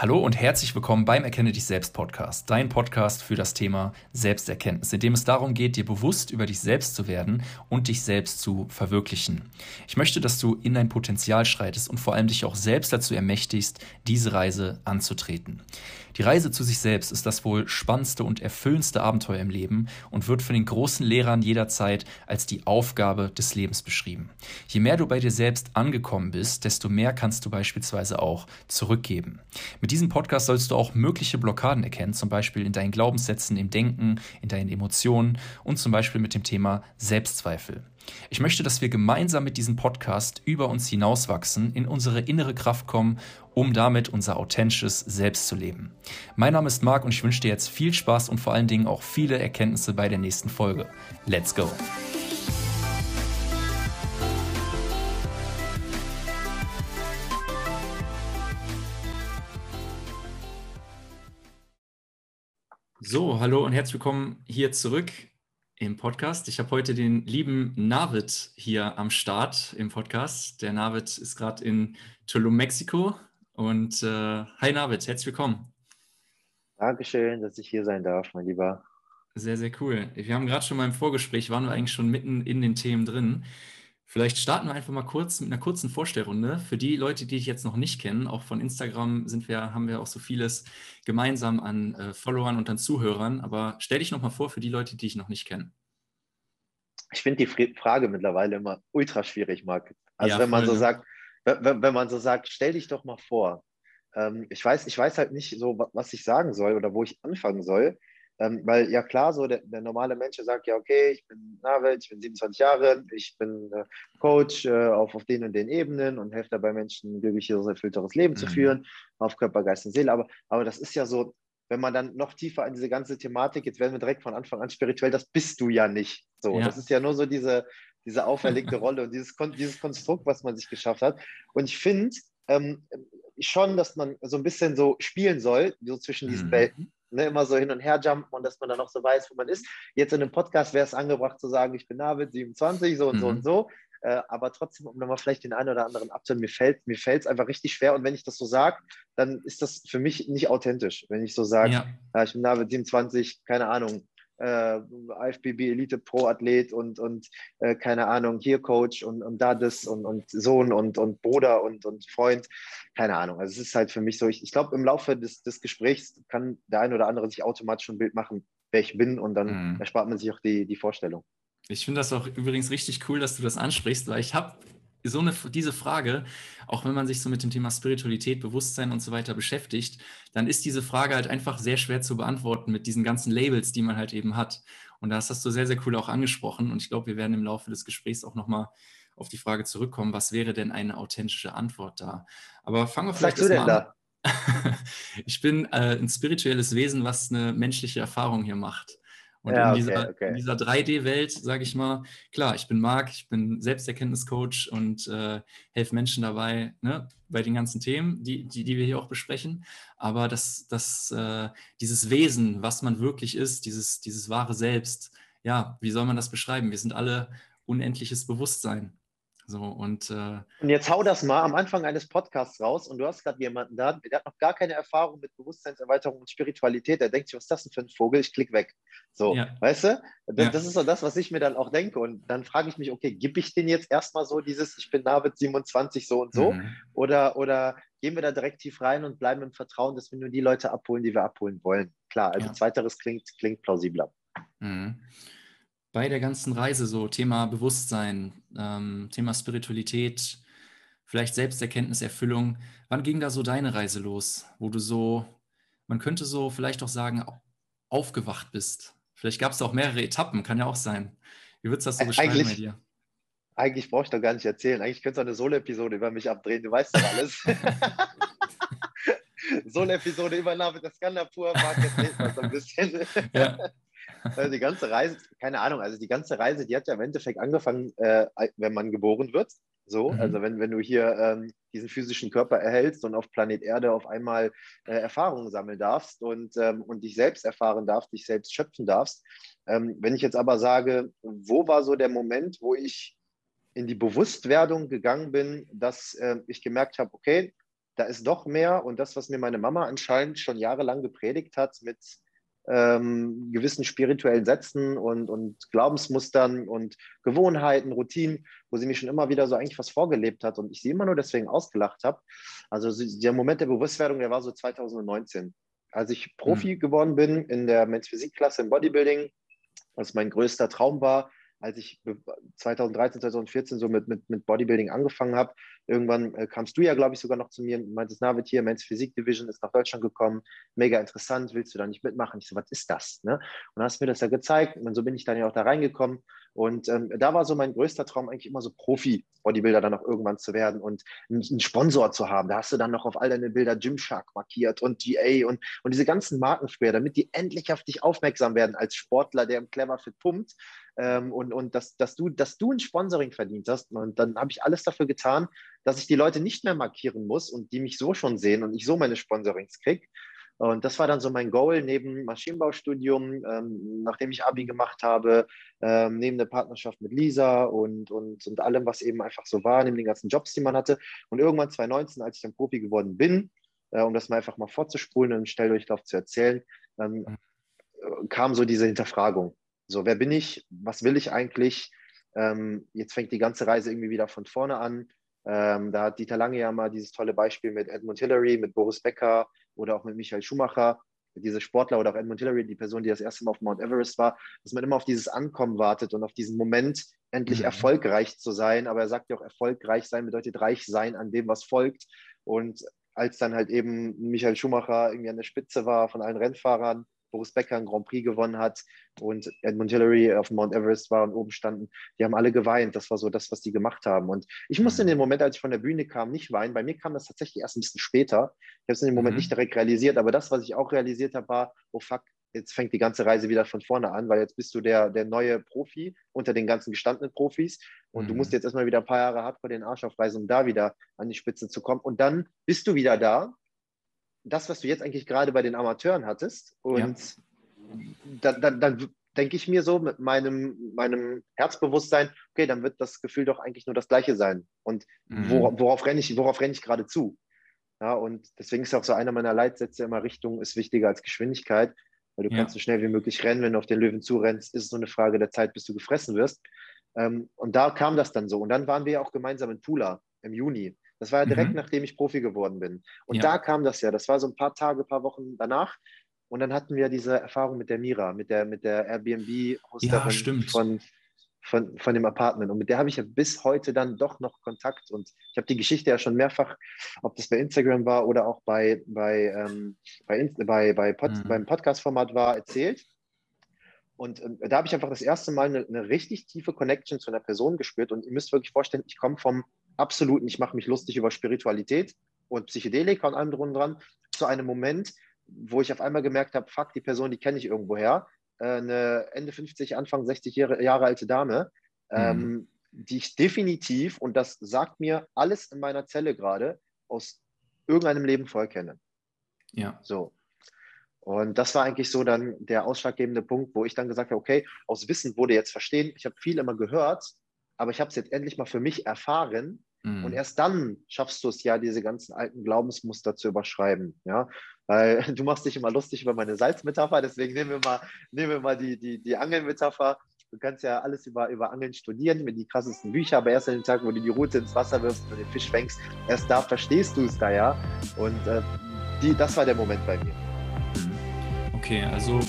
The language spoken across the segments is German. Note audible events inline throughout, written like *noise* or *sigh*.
Hallo und herzlich willkommen beim Erkenne dich selbst Podcast, dein Podcast für das Thema Selbsterkenntnis, in dem es darum geht, dir bewusst über dich selbst zu werden und dich selbst zu verwirklichen. Ich möchte, dass du in dein Potenzial schreitest und vor allem dich auch selbst dazu ermächtigst, diese Reise anzutreten. Die Reise zu sich selbst ist das wohl spannendste und erfüllendste Abenteuer im Leben und wird von den großen Lehrern jederzeit als die Aufgabe des Lebens beschrieben. Je mehr du bei dir selbst angekommen bist, desto mehr kannst du beispielsweise auch zurückgeben. Mit diesem Podcast sollst du auch mögliche Blockaden erkennen, zum Beispiel in deinen Glaubenssätzen, im Denken, in deinen Emotionen und zum Beispiel mit dem Thema Selbstzweifel. Ich möchte, dass wir gemeinsam mit diesem Podcast über uns hinauswachsen, in unsere innere Kraft kommen, um damit unser authentisches Selbst zu leben. Mein Name ist Marc und ich wünsche dir jetzt viel Spaß und vor allen Dingen auch viele Erkenntnisse bei der nächsten Folge. Let's go! So, hallo und herzlich willkommen hier zurück im Podcast. Ich habe heute den lieben Navid hier am Start im Podcast. Der Navid ist gerade in Tulum, Mexiko. Und äh, hi Navid, herzlich willkommen. Dankeschön, dass ich hier sein darf, mein Lieber. Sehr, sehr cool. Wir haben gerade schon mal im Vorgespräch, waren wir eigentlich schon mitten in den Themen drin. Vielleicht starten wir einfach mal kurz mit einer kurzen Vorstellrunde. Für die Leute, die dich jetzt noch nicht kennen, auch von Instagram sind wir, haben wir auch so vieles gemeinsam an äh, Followern und an Zuhörern. Aber stell dich noch mal vor für die Leute, die dich noch nicht kennen. Ich finde die Frage mittlerweile immer ultra schwierig, Marc. Also ja, wenn man so ne? sagt, wenn, wenn, man so sagt, stell dich doch mal vor. Ähm, ich, weiß, ich weiß halt nicht so, was ich sagen soll oder wo ich anfangen soll. Ähm, weil ja klar, so der, der, normale Mensch sagt ja, okay, ich bin Navid, ich bin 27 Jahre, ich bin äh, Coach äh, auf, auf den und den Ebenen und helfe dabei Menschen, ein glücklicheres, erfüllteres Leben mhm. zu führen, auf Körper, Geist und Seele. Aber, aber das ist ja so, wenn man dann noch tiefer in diese ganze Thematik, jetzt werden wir direkt von Anfang an spirituell, das bist du ja nicht. So, ja. das ist ja nur so diese, diese auferlegte *laughs* Rolle und dieses, dieses Konstrukt, was man sich geschafft hat. Und ich finde ähm, schon, dass man so ein bisschen so spielen soll, so zwischen diesen mhm. Welten ne, immer so hin und her jumpen und dass man dann auch so weiß, wo man ist. Jetzt in einem Podcast wäre es angebracht zu sagen, ich bin David, 27, so und mhm. so und so. Äh, aber trotzdem, um nochmal vielleicht den einen oder anderen abzuholen, mir fällt mir es einfach richtig schwer. Und wenn ich das so sage, dann ist das für mich nicht authentisch. Wenn ich so sage, ja. äh, ich bin David 27, keine Ahnung, äh, IFBB Elite Pro Athlet und, und äh, keine Ahnung, hier Coach und, und da das und, und Sohn und, und Bruder und, und Freund. Keine Ahnung. Also es ist halt für mich so, ich, ich glaube, im Laufe des, des Gesprächs kann der ein oder andere sich automatisch ein Bild machen, wer ich bin und dann mhm. erspart man sich auch die, die Vorstellung. Ich finde das auch übrigens richtig cool, dass du das ansprichst, weil ich habe so eine, diese Frage, auch wenn man sich so mit dem Thema Spiritualität, Bewusstsein und so weiter beschäftigt, dann ist diese Frage halt einfach sehr schwer zu beantworten mit diesen ganzen Labels, die man halt eben hat. Und das hast du sehr, sehr cool auch angesprochen. Und ich glaube, wir werden im Laufe des Gesprächs auch nochmal auf die Frage zurückkommen, was wäre denn eine authentische Antwort da? Aber fangen wir vielleicht erstmal an. Da? *laughs* ich bin äh, ein spirituelles Wesen, was eine menschliche Erfahrung hier macht. Und ja, in, dieser, okay, okay. dieser 3D-Welt, sage ich mal, klar, ich bin Marc, ich bin Selbsterkenntniscoach und äh, helfe Menschen dabei, ne, bei den ganzen Themen, die, die, die wir hier auch besprechen. Aber das, das, äh, dieses Wesen, was man wirklich ist, dieses, dieses wahre Selbst, ja, wie soll man das beschreiben? Wir sind alle unendliches Bewusstsein. So, und, äh, und jetzt hau das mal am Anfang eines Podcasts raus und du hast gerade jemanden da, der hat noch gar keine Erfahrung mit Bewusstseinserweiterung und Spiritualität. Der denkt sich, was ist das denn für ein Vogel? Ich klick weg. So, ja. weißt du? Das, ja. das, ist so das, was ich mir dann auch denke. Und dann frage ich mich, okay, gebe ich den jetzt erstmal so dieses, ich bin David 27 so und so? Mhm. Oder, oder gehen wir da direkt tief rein und bleiben im Vertrauen, dass wir nur die Leute abholen, die wir abholen wollen? Klar, also ja. zweiteres klingt, klingt plausibler. Mhm bei der ganzen Reise, so Thema Bewusstsein, ähm, Thema Spiritualität, vielleicht Selbsterkenntnis, Erfüllung, wann ging da so deine Reise los, wo du so, man könnte so vielleicht auch sagen, aufgewacht bist? Vielleicht gab es auch mehrere Etappen, kann ja auch sein. Wie würdest du das so beschreiben eigentlich, bei dir? Eigentlich brauche ich doch gar nicht erzählen. Eigentlich könntest du eine Solo-Episode über mich abdrehen, du weißt doch alles. *laughs* Solo-Episode über Navid Skandapur, mag jetzt mal so ein bisschen. Ja. Also die ganze Reise, keine Ahnung, also die ganze Reise, die hat ja im Endeffekt angefangen, äh, wenn man geboren wird. So, mhm. also wenn, wenn du hier ähm, diesen physischen Körper erhältst und auf Planet Erde auf einmal äh, Erfahrungen sammeln darfst und, ähm, und dich selbst erfahren darfst, dich selbst schöpfen darfst. Ähm, wenn ich jetzt aber sage, wo war so der Moment, wo ich in die Bewusstwerdung gegangen bin, dass äh, ich gemerkt habe, okay, da ist doch mehr und das, was mir meine Mama anscheinend schon jahrelang gepredigt hat mit ähm, gewissen spirituellen Sätzen und, und Glaubensmustern und Gewohnheiten, Routinen, wo sie mich schon immer wieder so eigentlich was vorgelebt hat und ich sie immer nur deswegen ausgelacht habe. Also der Moment der Bewusstwerdung, der war so 2019. Als ich Profi mhm. geworden bin in der Men's Physikklasse im Bodybuilding, was mein größter Traum war, als ich 2013, 2014 so mit, mit, mit Bodybuilding angefangen habe, irgendwann äh, kamst du ja, glaube ich, sogar noch zu mir und meintest, Navid hier, Men's Physik Division ist nach Deutschland gekommen, mega interessant, willst du da nicht mitmachen? Ich so, was ist das? Ne? Und hast mir das ja gezeigt und so bin ich dann ja auch da reingekommen und ähm, da war so mein größter Traum eigentlich immer so Profi-Bodybuilder dann auch irgendwann zu werden und einen Sponsor zu haben. Da hast du dann noch auf all deine Bilder Gymshark markiert und GA und, und diese ganzen Marken damit die endlich auf dich aufmerksam werden als Sportler, der im Clever Fit pumpt ähm, und, und dass, dass, du, dass du ein Sponsoring verdient hast. Und dann habe ich alles dafür getan, dass ich die Leute nicht mehr markieren muss und die mich so schon sehen und ich so meine Sponsorings kriege. Und das war dann so mein Goal neben Maschinenbaustudium, ähm, nachdem ich Abi gemacht habe, ähm, neben der Partnerschaft mit Lisa und, und, und allem, was eben einfach so war, neben den ganzen Jobs, die man hatte. Und irgendwann 2019, als ich dann Profi geworden bin, äh, um das mal einfach mal vorzuspulen und schnell Schnelldurchlauf zu erzählen, ähm, kam so diese Hinterfragung. So, wer bin ich? Was will ich eigentlich? Ähm, jetzt fängt die ganze Reise irgendwie wieder von vorne an. Ähm, da hat Dieter Lange ja mal dieses tolle Beispiel mit Edmund Hillary, mit Boris Becker oder auch mit Michael Schumacher, diese Sportler oder auch Edmund Hillary, die Person, die das erste Mal auf Mount Everest war, dass man immer auf dieses Ankommen wartet und auf diesen Moment, endlich mhm. erfolgreich zu sein. Aber er sagt ja auch, erfolgreich sein bedeutet reich sein an dem, was folgt. Und als dann halt eben Michael Schumacher irgendwie an der Spitze war von allen Rennfahrern, Boris Becker einen Grand Prix gewonnen hat und Edmund Hillary auf Mount Everest war und oben standen, die haben alle geweint. Das war so das, was die gemacht haben. Und ich musste in mhm. dem Moment, als ich von der Bühne kam, nicht weinen. Bei mir kam das tatsächlich erst ein bisschen später. Ich habe es in dem Moment mhm. nicht direkt realisiert, aber das, was ich auch realisiert habe, war, oh fuck, jetzt fängt die ganze Reise wieder von vorne an, weil jetzt bist du der, der neue Profi unter den ganzen gestandenen Profis und mhm. du musst jetzt erstmal wieder ein paar Jahre hart vor den Arsch aufreißen, um da wieder an die Spitze zu kommen. Und dann bist du wieder da das, was du jetzt eigentlich gerade bei den Amateuren hattest. Und ja. dann, dann, dann denke ich mir so mit meinem, meinem Herzbewusstsein, okay, dann wird das Gefühl doch eigentlich nur das gleiche sein. Und mhm. worauf, worauf renne ich, worauf renne ich gerade zu? Ja, und deswegen ist auch so einer meiner Leitsätze immer, Richtung ist wichtiger als Geschwindigkeit, weil du ja. kannst so schnell wie möglich rennen, wenn du auf den Löwen zurennst, ist es nur eine Frage der Zeit, bis du gefressen wirst. Ähm, und da kam das dann so. Und dann waren wir ja auch gemeinsam in Pula im Juni. Das war ja direkt, mhm. nachdem ich Profi geworden bin. Und ja. da kam das ja. Das war so ein paar Tage, paar Wochen danach. Und dann hatten wir diese Erfahrung mit der Mira, mit der, mit der Airbnb-Hosterin ja, von, von, von dem Apartment. Und mit der habe ich ja bis heute dann doch noch Kontakt. Und ich habe die Geschichte ja schon mehrfach, ob das bei Instagram war oder auch bei, bei, ähm, bei, bei, bei Pod, mhm. beim Podcast-Format war, erzählt. Und äh, da habe ich einfach das erste Mal eine, eine, richtig tiefe Connection zu einer Person gespürt. Und ihr müsst wirklich vorstellen, ich komme vom absoluten, ich mache mich lustig über Spiritualität und Psychedelika und allem drum und dran, zu einem Moment, wo ich auf einmal gemerkt habe, fuck, die Person, die kenne ich irgendwoher. Äh, eine Ende 50, Anfang 60 Jahre, Jahre alte Dame, mhm. ähm, die ich definitiv, und das sagt mir alles in meiner Zelle gerade, aus irgendeinem Leben voll kenne. Ja. So. Und das war eigentlich so dann der ausschlaggebende Punkt, wo ich dann gesagt habe, okay, aus Wissen wurde jetzt verstehen. Ich habe viel immer gehört, aber ich habe es jetzt endlich mal für mich erfahren Mhm. Und erst dann schaffst du es ja, diese ganzen alten Glaubensmuster zu überschreiben. Ja? Weil *laughs* du machst dich immer lustig über meine Salzmetapher, deswegen nehmen wir mal, nehmen wir mal die, die, die Angelmetapher. Du kannst ja alles über, über Angeln studieren, mit die krassesten Bücher, aber erst an dem Tag, wo du die Route ins Wasser wirfst und den Fisch fängst, erst da verstehst du es da ja. Und äh, die, das war der Moment bei mir. Mhm. Okay, also,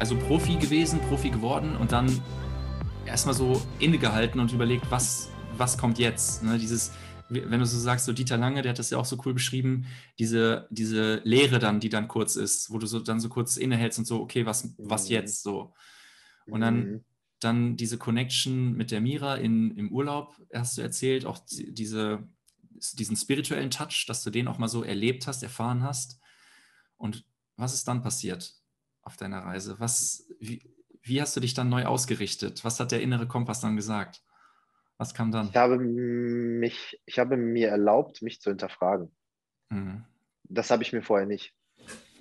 also Profi gewesen, Profi geworden und dann erstmal so innegehalten und überlegt, was, was kommt jetzt? Ne? Dieses, wenn du so sagst, so Dieter Lange, der hat das ja auch so cool beschrieben, diese, diese Lehre dann, die dann kurz ist, wo du so dann so kurz innehältst und so, okay, was, was mhm. jetzt so? Und dann, mhm. dann diese Connection mit der Mira in, im Urlaub, hast du erzählt, auch diese, diesen spirituellen Touch, dass du den auch mal so erlebt hast, erfahren hast. Und was ist dann passiert auf deiner Reise? Was, wie, wie hast du dich dann neu ausgerichtet? Was hat der innere Kompass dann gesagt? Was kam dann? Ich habe, mich, ich habe mir erlaubt, mich zu hinterfragen. Mhm. Das habe ich mir vorher nicht.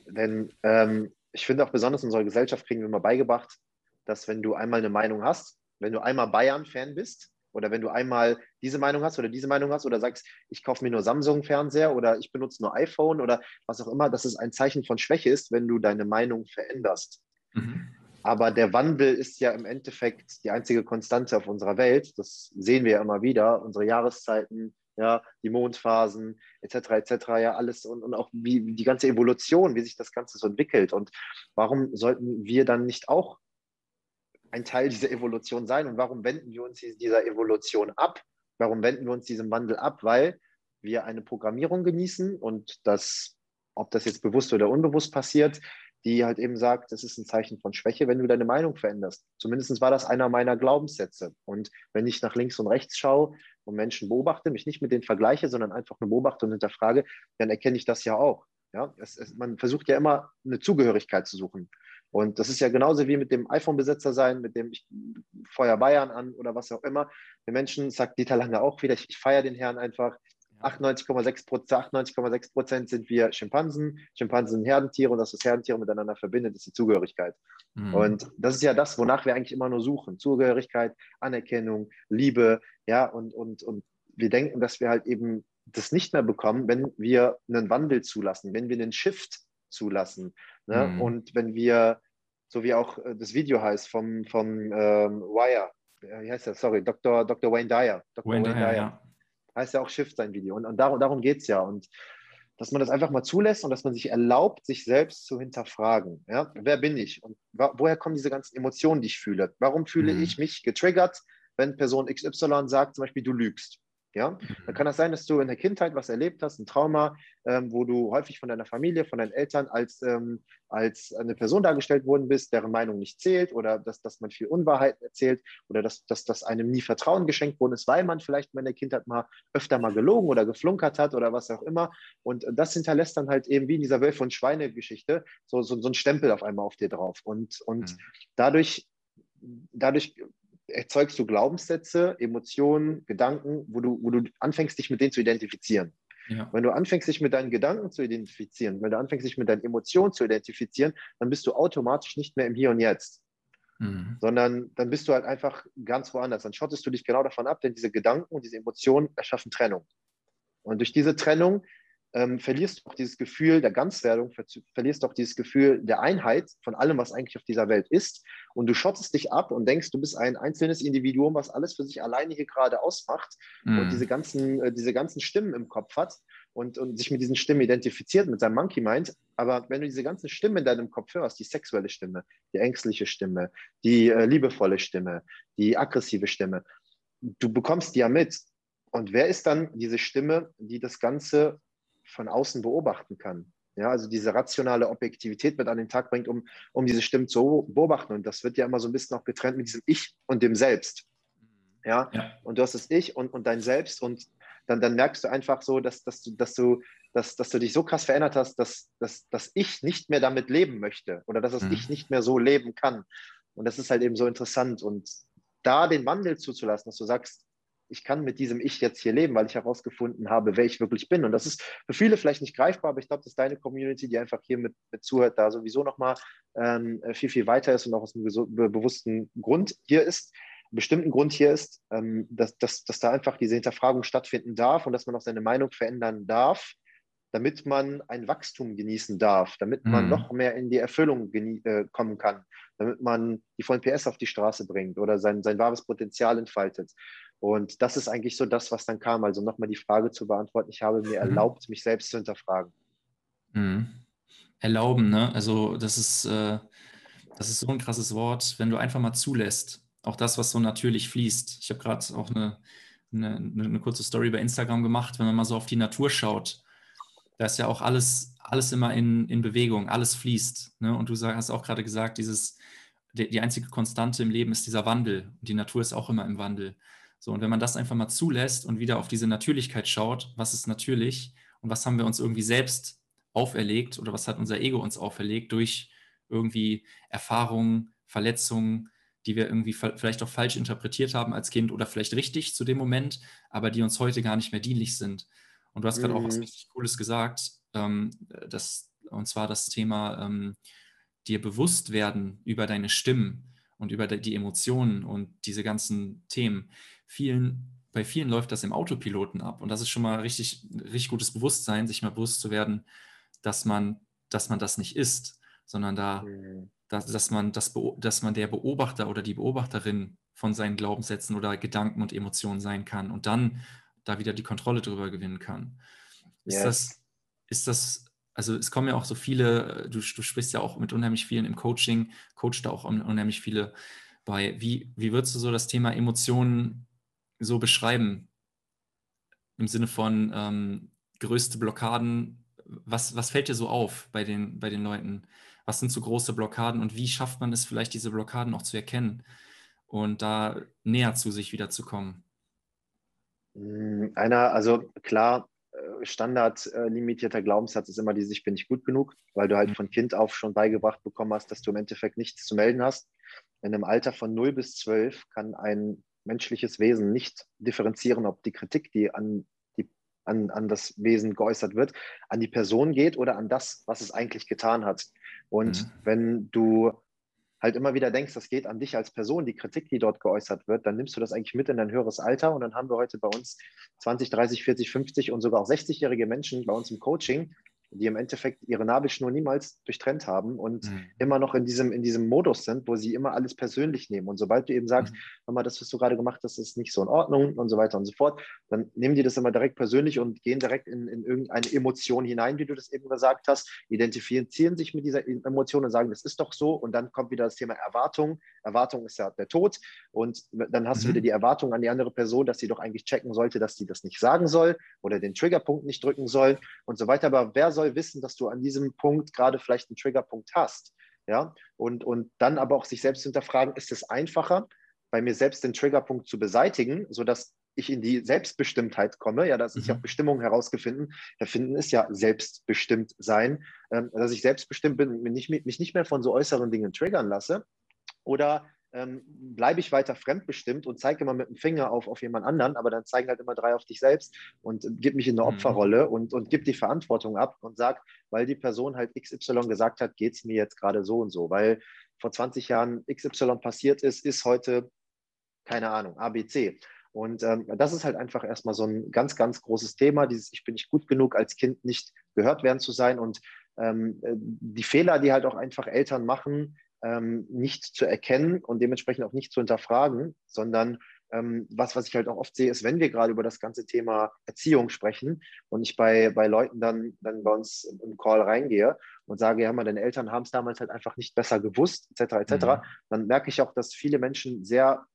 Denn ähm, ich finde auch besonders in unserer Gesellschaft kriegen wir immer beigebracht, dass wenn du einmal eine Meinung hast, wenn du einmal Bayern-Fan bist, Oder wenn du einmal diese Meinung hast oder diese Meinung hast oder sagst, ich kaufe mir nur Samsung-Fernseher oder ich benutze nur iPhone oder was auch immer, dass es ein Zeichen von Schwäche ist, wenn du deine Meinung veränderst. Mhm. Aber der Wandel ist ja im Endeffekt die einzige Konstante auf unserer Welt. Das sehen wir ja immer wieder. Unsere Jahreszeiten, ja, die Mondphasen etc. etc. ja alles und, und auch wie die ganze Evolution, wie sich das Ganze so entwickelt und warum sollten wir dann nicht auch ein Teil dieser Evolution sein und warum wenden wir uns dieser Evolution ab? Warum wenden wir uns diesem Wandel ab? Weil wir eine Programmierung genießen und das, ob das jetzt bewusst oder unbewusst passiert, die halt eben sagt, das ist ein Zeichen von Schwäche, wenn du deine Meinung veränderst. Zumindest war das einer meiner Glaubenssätze. Und wenn ich nach links und rechts schaue und Menschen beobachte, mich nicht mit denen vergleiche, sondern einfach nur beobachte und hinterfrage, dann erkenne ich das ja auch. Ja, es, es, man versucht ja immer eine Zugehörigkeit zu suchen. Und das ist ja genauso wie mit dem iPhone-Besitzer sein, mit dem ich feuer Bayern an oder was auch immer. Der Menschen sagt Dieter Lange auch wieder, ich, ich feiere den Herrn einfach. 98,6 Prozent, Prozent sind wir Schimpansen. Schimpansen sind Herdentiere und das, was Herdentiere miteinander verbindet, ist die Zugehörigkeit. Mhm. Und das ist ja das, wonach wir eigentlich immer nur suchen. Zugehörigkeit, Anerkennung, Liebe, ja, und, und, und wir denken, dass wir halt eben das nicht mehr bekommen, wenn wir einen Wandel zulassen, wenn wir einen Shift zulassen. Ne? Mhm. Und wenn wir, so wie auch äh, das Video heißt vom, vom ähm, Wire, wie heißt der, sorry, Dr. Dr. Wayne Dyer. Dr. Wayne, Wayne Dyer, Dyer. Ja heißt ja auch Shift sein Video. Und, und darum, darum geht es ja. Und dass man das einfach mal zulässt und dass man sich erlaubt, sich selbst zu hinterfragen. Ja? Wer bin ich? Und woher kommen diese ganzen Emotionen, die ich fühle? Warum fühle mhm. ich mich getriggert, wenn Person XY sagt, zum Beispiel, du lügst? Ja, mhm. dann kann das sein, dass du in der Kindheit was erlebt hast, ein Trauma, ähm, wo du häufig von deiner Familie, von deinen Eltern als, ähm, als eine Person dargestellt worden bist, deren Meinung nicht zählt oder dass, dass man viel Unwahrheit erzählt oder dass, dass, dass einem nie Vertrauen geschenkt worden ist, weil man vielleicht in der Kindheit mal öfter mal gelogen oder geflunkert hat oder was auch immer. Und das hinterlässt dann halt eben wie in dieser Wölfe- und Schweine-Geschichte so, so, so ein Stempel auf einmal auf dir drauf. Und, und mhm. dadurch dadurch erzeugst du Glaubenssätze, Emotionen, Gedanken, wo du, wo du anfängst, dich mit denen zu identifizieren. Ja. Wenn du anfängst, dich mit deinen Gedanken zu identifizieren, wenn du anfängst, dich mit deinen Emotionen zu identifizieren, dann bist du automatisch nicht mehr im Hier und Jetzt. Mhm. Sondern dann bist du halt einfach ganz woanders. Dann schottest du dich genau davon ab, denn diese Gedanken und diese Emotionen erschaffen Trennung. Und durch diese Trennung ähm, verlierst du auch dieses Gefühl der Ganzwerdung, ver verlierst auch dieses Gefühl der Einheit von allem, was eigentlich auf dieser Welt ist. Und du schottest dich ab und denkst, du bist ein einzelnes Individuum, was alles für sich alleine hier gerade ausmacht mhm. und diese ganzen, äh, diese ganzen Stimmen im Kopf hat und, und sich mit diesen Stimmen identifiziert, mit seinem Monkey Mind. Aber wenn du diese ganzen Stimmen in deinem Kopf hörst, die sexuelle Stimme, die ängstliche Stimme, die äh, liebevolle Stimme, die aggressive Stimme, du bekommst die ja mit. Und wer ist dann diese Stimme, die das Ganze von außen beobachten kann. Ja, also diese rationale Objektivität mit an den Tag bringt, um, um diese Stimmen zu beobachten. Und das wird ja immer so ein bisschen auch getrennt mit diesem Ich und dem Selbst. Ja, ja. und du hast das Ich und, und dein Selbst und dann, dann merkst du einfach so, dass, dass, du, dass, du, dass, dass du dich so krass verändert hast, dass, dass, dass ich nicht mehr damit leben möchte oder dass das mhm. Ich nicht mehr so leben kann. Und das ist halt eben so interessant. Und da den Wandel zuzulassen, dass du sagst, ich kann mit diesem Ich jetzt hier leben, weil ich herausgefunden habe, wer ich wirklich bin. Und das ist für viele vielleicht nicht greifbar, aber ich glaube, dass deine Community, die einfach hier mit, mit zuhört, da sowieso nochmal ähm, viel, viel weiter ist und auch aus einem bewussten Grund hier ist, bestimmten Grund hier ist, ähm, dass, dass, dass da einfach diese Hinterfragung stattfinden darf und dass man auch seine Meinung verändern darf, damit man ein Wachstum genießen darf, damit man mhm. noch mehr in die Erfüllung äh, kommen kann, damit man die vollen PS auf die Straße bringt oder sein, sein wahres Potenzial entfaltet. Und das ist eigentlich so das, was dann kam. Also nochmal die Frage zu beantworten. Ich habe mir mhm. erlaubt, mich selbst zu hinterfragen. Mhm. Erlauben, ne? Also das ist, äh, das ist so ein krasses Wort, wenn du einfach mal zulässt, auch das, was so natürlich fließt. Ich habe gerade auch eine, eine, eine, kurze Story bei Instagram gemacht, wenn man mal so auf die Natur schaut. Da ist ja auch alles, alles immer in, in Bewegung, alles fließt. Ne? Und du hast auch gerade gesagt, dieses, die, die einzige Konstante im Leben ist dieser Wandel. Und die Natur ist auch immer im Wandel. So, und wenn man das einfach mal zulässt und wieder auf diese Natürlichkeit schaut, was ist natürlich und was haben wir uns irgendwie selbst auferlegt oder was hat unser Ego uns auferlegt durch irgendwie Erfahrungen, Verletzungen, die wir irgendwie vielleicht auch falsch interpretiert haben als Kind oder vielleicht richtig zu dem Moment, aber die uns heute gar nicht mehr dienlich sind. Und du hast gerade auch was mhm. richtig Cooles gesagt, ähm, das, und zwar das Thema ähm, dir bewusst werden über deine Stimmen und über die Emotionen und diese ganzen Themen. Vielen, bei vielen läuft das im Autopiloten ab. Und das ist schon mal richtig, richtig gutes Bewusstsein, sich mal bewusst zu werden, dass man, dass man das nicht ist, sondern da, mhm. dass, dass, man das, dass man der Beobachter oder die Beobachterin von seinen Glaubenssätzen oder Gedanken und Emotionen sein kann und dann da wieder die Kontrolle drüber gewinnen kann. Ist yes. das, ist das, also es kommen ja auch so viele, du, du sprichst ja auch mit unheimlich vielen im Coaching, coachst da auch unheimlich viele bei. Wie, wie würdest du so das Thema Emotionen so beschreiben? Im Sinne von ähm, größte Blockaden, was, was fällt dir so auf bei den, bei den Leuten? Was sind so große Blockaden und wie schafft man es vielleicht, diese Blockaden auch zu erkennen und da näher zu sich wieder zu kommen? Hm, einer, also klar, äh, Standard äh, limitierter Glaubenssatz ist immer dieses, ich bin nicht gut genug, weil du halt mhm. von Kind auf schon beigebracht bekommen hast, dass du im Endeffekt nichts zu melden hast. In einem Alter von 0 bis 12 kann ein menschliches Wesen nicht differenzieren, ob die Kritik, die an, die an, an das Wesen geäußert wird, an die Person geht oder an das, was es eigentlich getan hat. Und mhm. wenn du halt immer wieder denkst, das geht an dich als Person, die Kritik, die dort geäußert wird, dann nimmst du das eigentlich mit in dein höheres Alter. Und dann haben wir heute bei uns 20, 30, 40, 50 und sogar auch 60-jährige Menschen bei uns im Coaching, die im Endeffekt ihre Nabelschnur niemals durchtrennt haben und mhm. immer noch in diesem, in diesem Modus sind, wo sie immer alles persönlich nehmen. Und sobald du eben sagst, mhm. Mama, das, was du gerade gemacht hast, ist nicht so in Ordnung und so weiter und so fort, dann nehmen die das immer direkt persönlich und gehen direkt in, in irgendeine Emotion hinein, wie du das eben gesagt hast, identifizieren sich mit dieser Emotion und sagen, das ist doch so. Und dann kommt wieder das Thema Erwartung. Erwartung ist ja der Tod. Und dann hast mhm. du wieder die Erwartung an die andere Person, dass sie doch eigentlich checken sollte, dass sie das nicht sagen soll oder den Triggerpunkt nicht drücken soll und so weiter. Aber wer soll soll wissen, dass du an diesem Punkt gerade vielleicht einen Triggerpunkt hast. Ja, und, und dann aber auch sich selbst hinterfragen, ist es einfacher, bei mir selbst den Triggerpunkt zu beseitigen, sodass ich in die Selbstbestimmtheit komme. Ja, das ist ja mhm. Bestimmung herausgefunden. Erfinden ist ja selbstbestimmt sein, ähm, dass ich selbstbestimmt bin und mich nicht, mich nicht mehr von so äußeren Dingen triggern lasse. Oder ähm, bleibe ich weiter fremdbestimmt und zeige immer mit dem Finger auf, auf jemand anderen, aber dann zeigen halt immer drei auf dich selbst und gib mich in eine mhm. Opferrolle und, und gib die Verantwortung ab und sag, weil die Person halt XY gesagt hat, geht es mir jetzt gerade so und so, weil vor 20 Jahren XY passiert ist, ist heute, keine Ahnung, ABC. Und ähm, das ist halt einfach erstmal so ein ganz, ganz großes Thema, dieses Ich bin nicht gut genug, als Kind nicht gehört werden zu sein und ähm, äh, die Fehler, die halt auch einfach Eltern machen, ähm, nicht zu erkennen und dementsprechend auch nicht zu hinterfragen, sondern ähm, was, was ich halt auch oft sehe, ist, wenn wir gerade über das ganze Thema Erziehung sprechen und ich bei, bei Leuten dann, dann bei uns im Call reingehe und sage, ja, mal, deine Eltern haben es damals halt einfach nicht besser gewusst, etc., etc., mhm. dann merke ich auch, dass viele Menschen sehr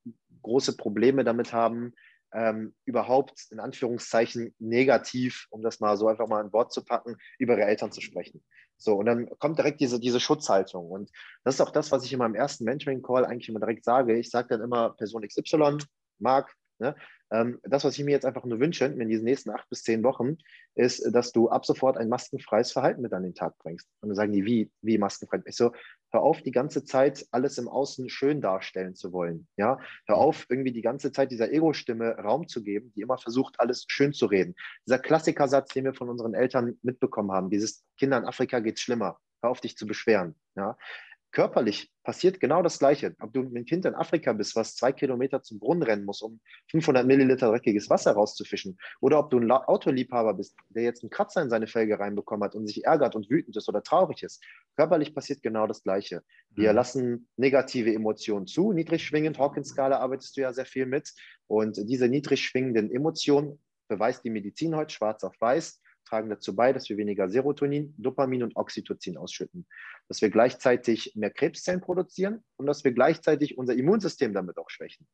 große Probleme damit haben, ähm, überhaupt in Anführungszeichen negativ, um das mal so einfach mal ein Wort zu packen, über ihre Eltern zu sprechen. So, und dann kommt direkt diese, diese Schutzhaltung. Und das ist auch das, was ich in meinem ersten Mentoring-Call eigentlich immer direkt sage. Ich sage dann immer Person XY, Marc, ne? Ähm, das, was ich mir jetzt einfach nur wünsche in diesen nächsten acht bis zehn Wochen, ist, dass du ab sofort ein maskenfreies Verhalten mit an den Tag bringst. Und dann sagen die, wie, wie maskenfrei? Ich so, hör auf, die ganze Zeit alles im Außen schön darstellen zu wollen. Ja, hör auf, irgendwie die ganze Zeit dieser Ego-Stimme Raum zu geben, die immer versucht, alles schön zu reden. Dieser Klassikersatz, den wir von unseren Eltern mitbekommen haben, dieses Kinder in Afrika geht's schlimmer. Hör auf, dich zu beschweren. Ja, körperlich passiert genau das Gleiche. Ob du ein Kind in Afrika bist, was zwei Kilometer zum Brunnen rennen muss, um 500 Milliliter dreckiges Wasser rauszufischen, oder ob du ein Autoliebhaber bist, der jetzt einen Kratzer in seine Felge reinbekommen hat und sich ärgert und wütend ist oder traurig ist. Körperlich passiert genau das Gleiche. Wir mhm. lassen negative Emotionen zu, niedrig schwingend. Hawkins-Skala arbeitest du ja sehr viel mit. Und diese niedrig schwingenden Emotionen beweist die Medizin heute schwarz auf weiß tragen dazu bei, dass wir weniger Serotonin, Dopamin und Oxytocin ausschütten, dass wir gleichzeitig mehr Krebszellen produzieren und dass wir gleichzeitig unser Immunsystem damit auch schwächen.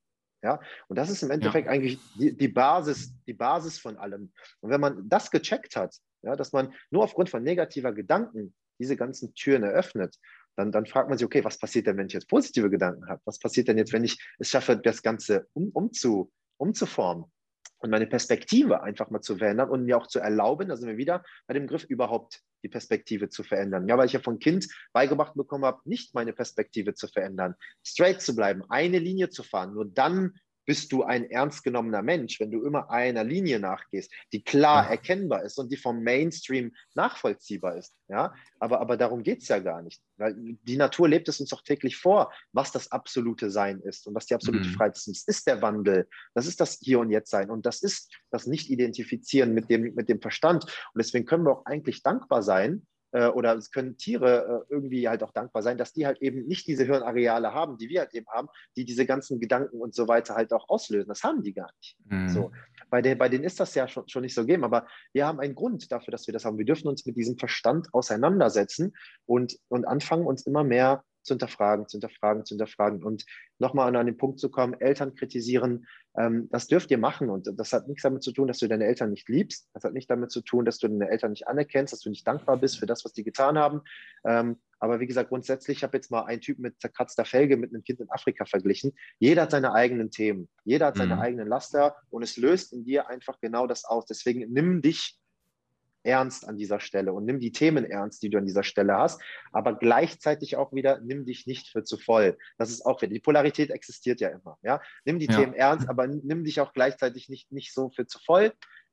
Ja, und das ist im Endeffekt ja. eigentlich die, die, Basis, die Basis von allem. Und wenn man das gecheckt hat, ja, dass man nur aufgrund von negativer Gedanken diese ganzen Türen eröffnet, dann, dann fragt man sich, okay, was passiert denn, wenn ich jetzt positive Gedanken habe? Was passiert denn jetzt, wenn ich es schaffe, das Ganze um, umzu, umzuformen? Und meine Perspektive einfach mal zu verändern und mir auch zu erlauben, da sind wir wieder bei dem Griff, überhaupt die Perspektive zu verändern. Ja, weil ich ja von Kind beigebracht bekommen habe, nicht meine Perspektive zu verändern, straight zu bleiben, eine Linie zu fahren. Nur dann bist du ein ernst genommener Mensch, wenn du immer einer Linie nachgehst, die klar erkennbar ist und die vom Mainstream nachvollziehbar ist. Ja? Aber, aber darum geht es ja gar nicht. Weil die Natur lebt es uns doch täglich vor, was das absolute Sein ist und was die absolute mhm. Freiheit ist. Das ist der Wandel. Das ist das Hier und Jetzt sein. Und das ist das Nicht-Identifizieren mit dem, mit dem Verstand. Und deswegen können wir auch eigentlich dankbar sein, äh, oder es können Tiere äh, irgendwie halt auch dankbar sein, dass die halt eben nicht diese Hirnareale haben, die wir halt eben haben, die diese ganzen Gedanken und so weiter halt auch auslösen. Das haben die gar nicht. Mhm. So. Bei, den, bei denen ist das ja schon, schon nicht so gegeben, aber wir haben einen Grund dafür, dass wir das haben. Wir dürfen uns mit diesem Verstand auseinandersetzen und, und anfangen, uns immer mehr zu hinterfragen, zu hinterfragen, zu hinterfragen. Und nochmal an den Punkt zu kommen, Eltern kritisieren, ähm, das dürft ihr machen. Und das hat nichts damit zu tun, dass du deine Eltern nicht liebst. Das hat nicht damit zu tun, dass du deine Eltern nicht anerkennst, dass du nicht dankbar bist für das, was die getan haben. Ähm, aber wie gesagt, grundsätzlich, ich habe jetzt mal einen Typ mit zerkratzter Felge mit einem Kind in Afrika verglichen. Jeder hat seine eigenen Themen. Jeder hat seine mhm. eigenen Laster und es löst in dir einfach genau das aus. Deswegen nimm dich ernst an dieser Stelle und nimm die Themen ernst, die du an dieser Stelle hast, aber gleichzeitig auch wieder nimm dich nicht für zu voll. Das ist auch wieder, die Polarität existiert ja immer. Ja? Nimm die ja. Themen ernst, aber nimm dich auch gleichzeitig nicht, nicht so für zu voll.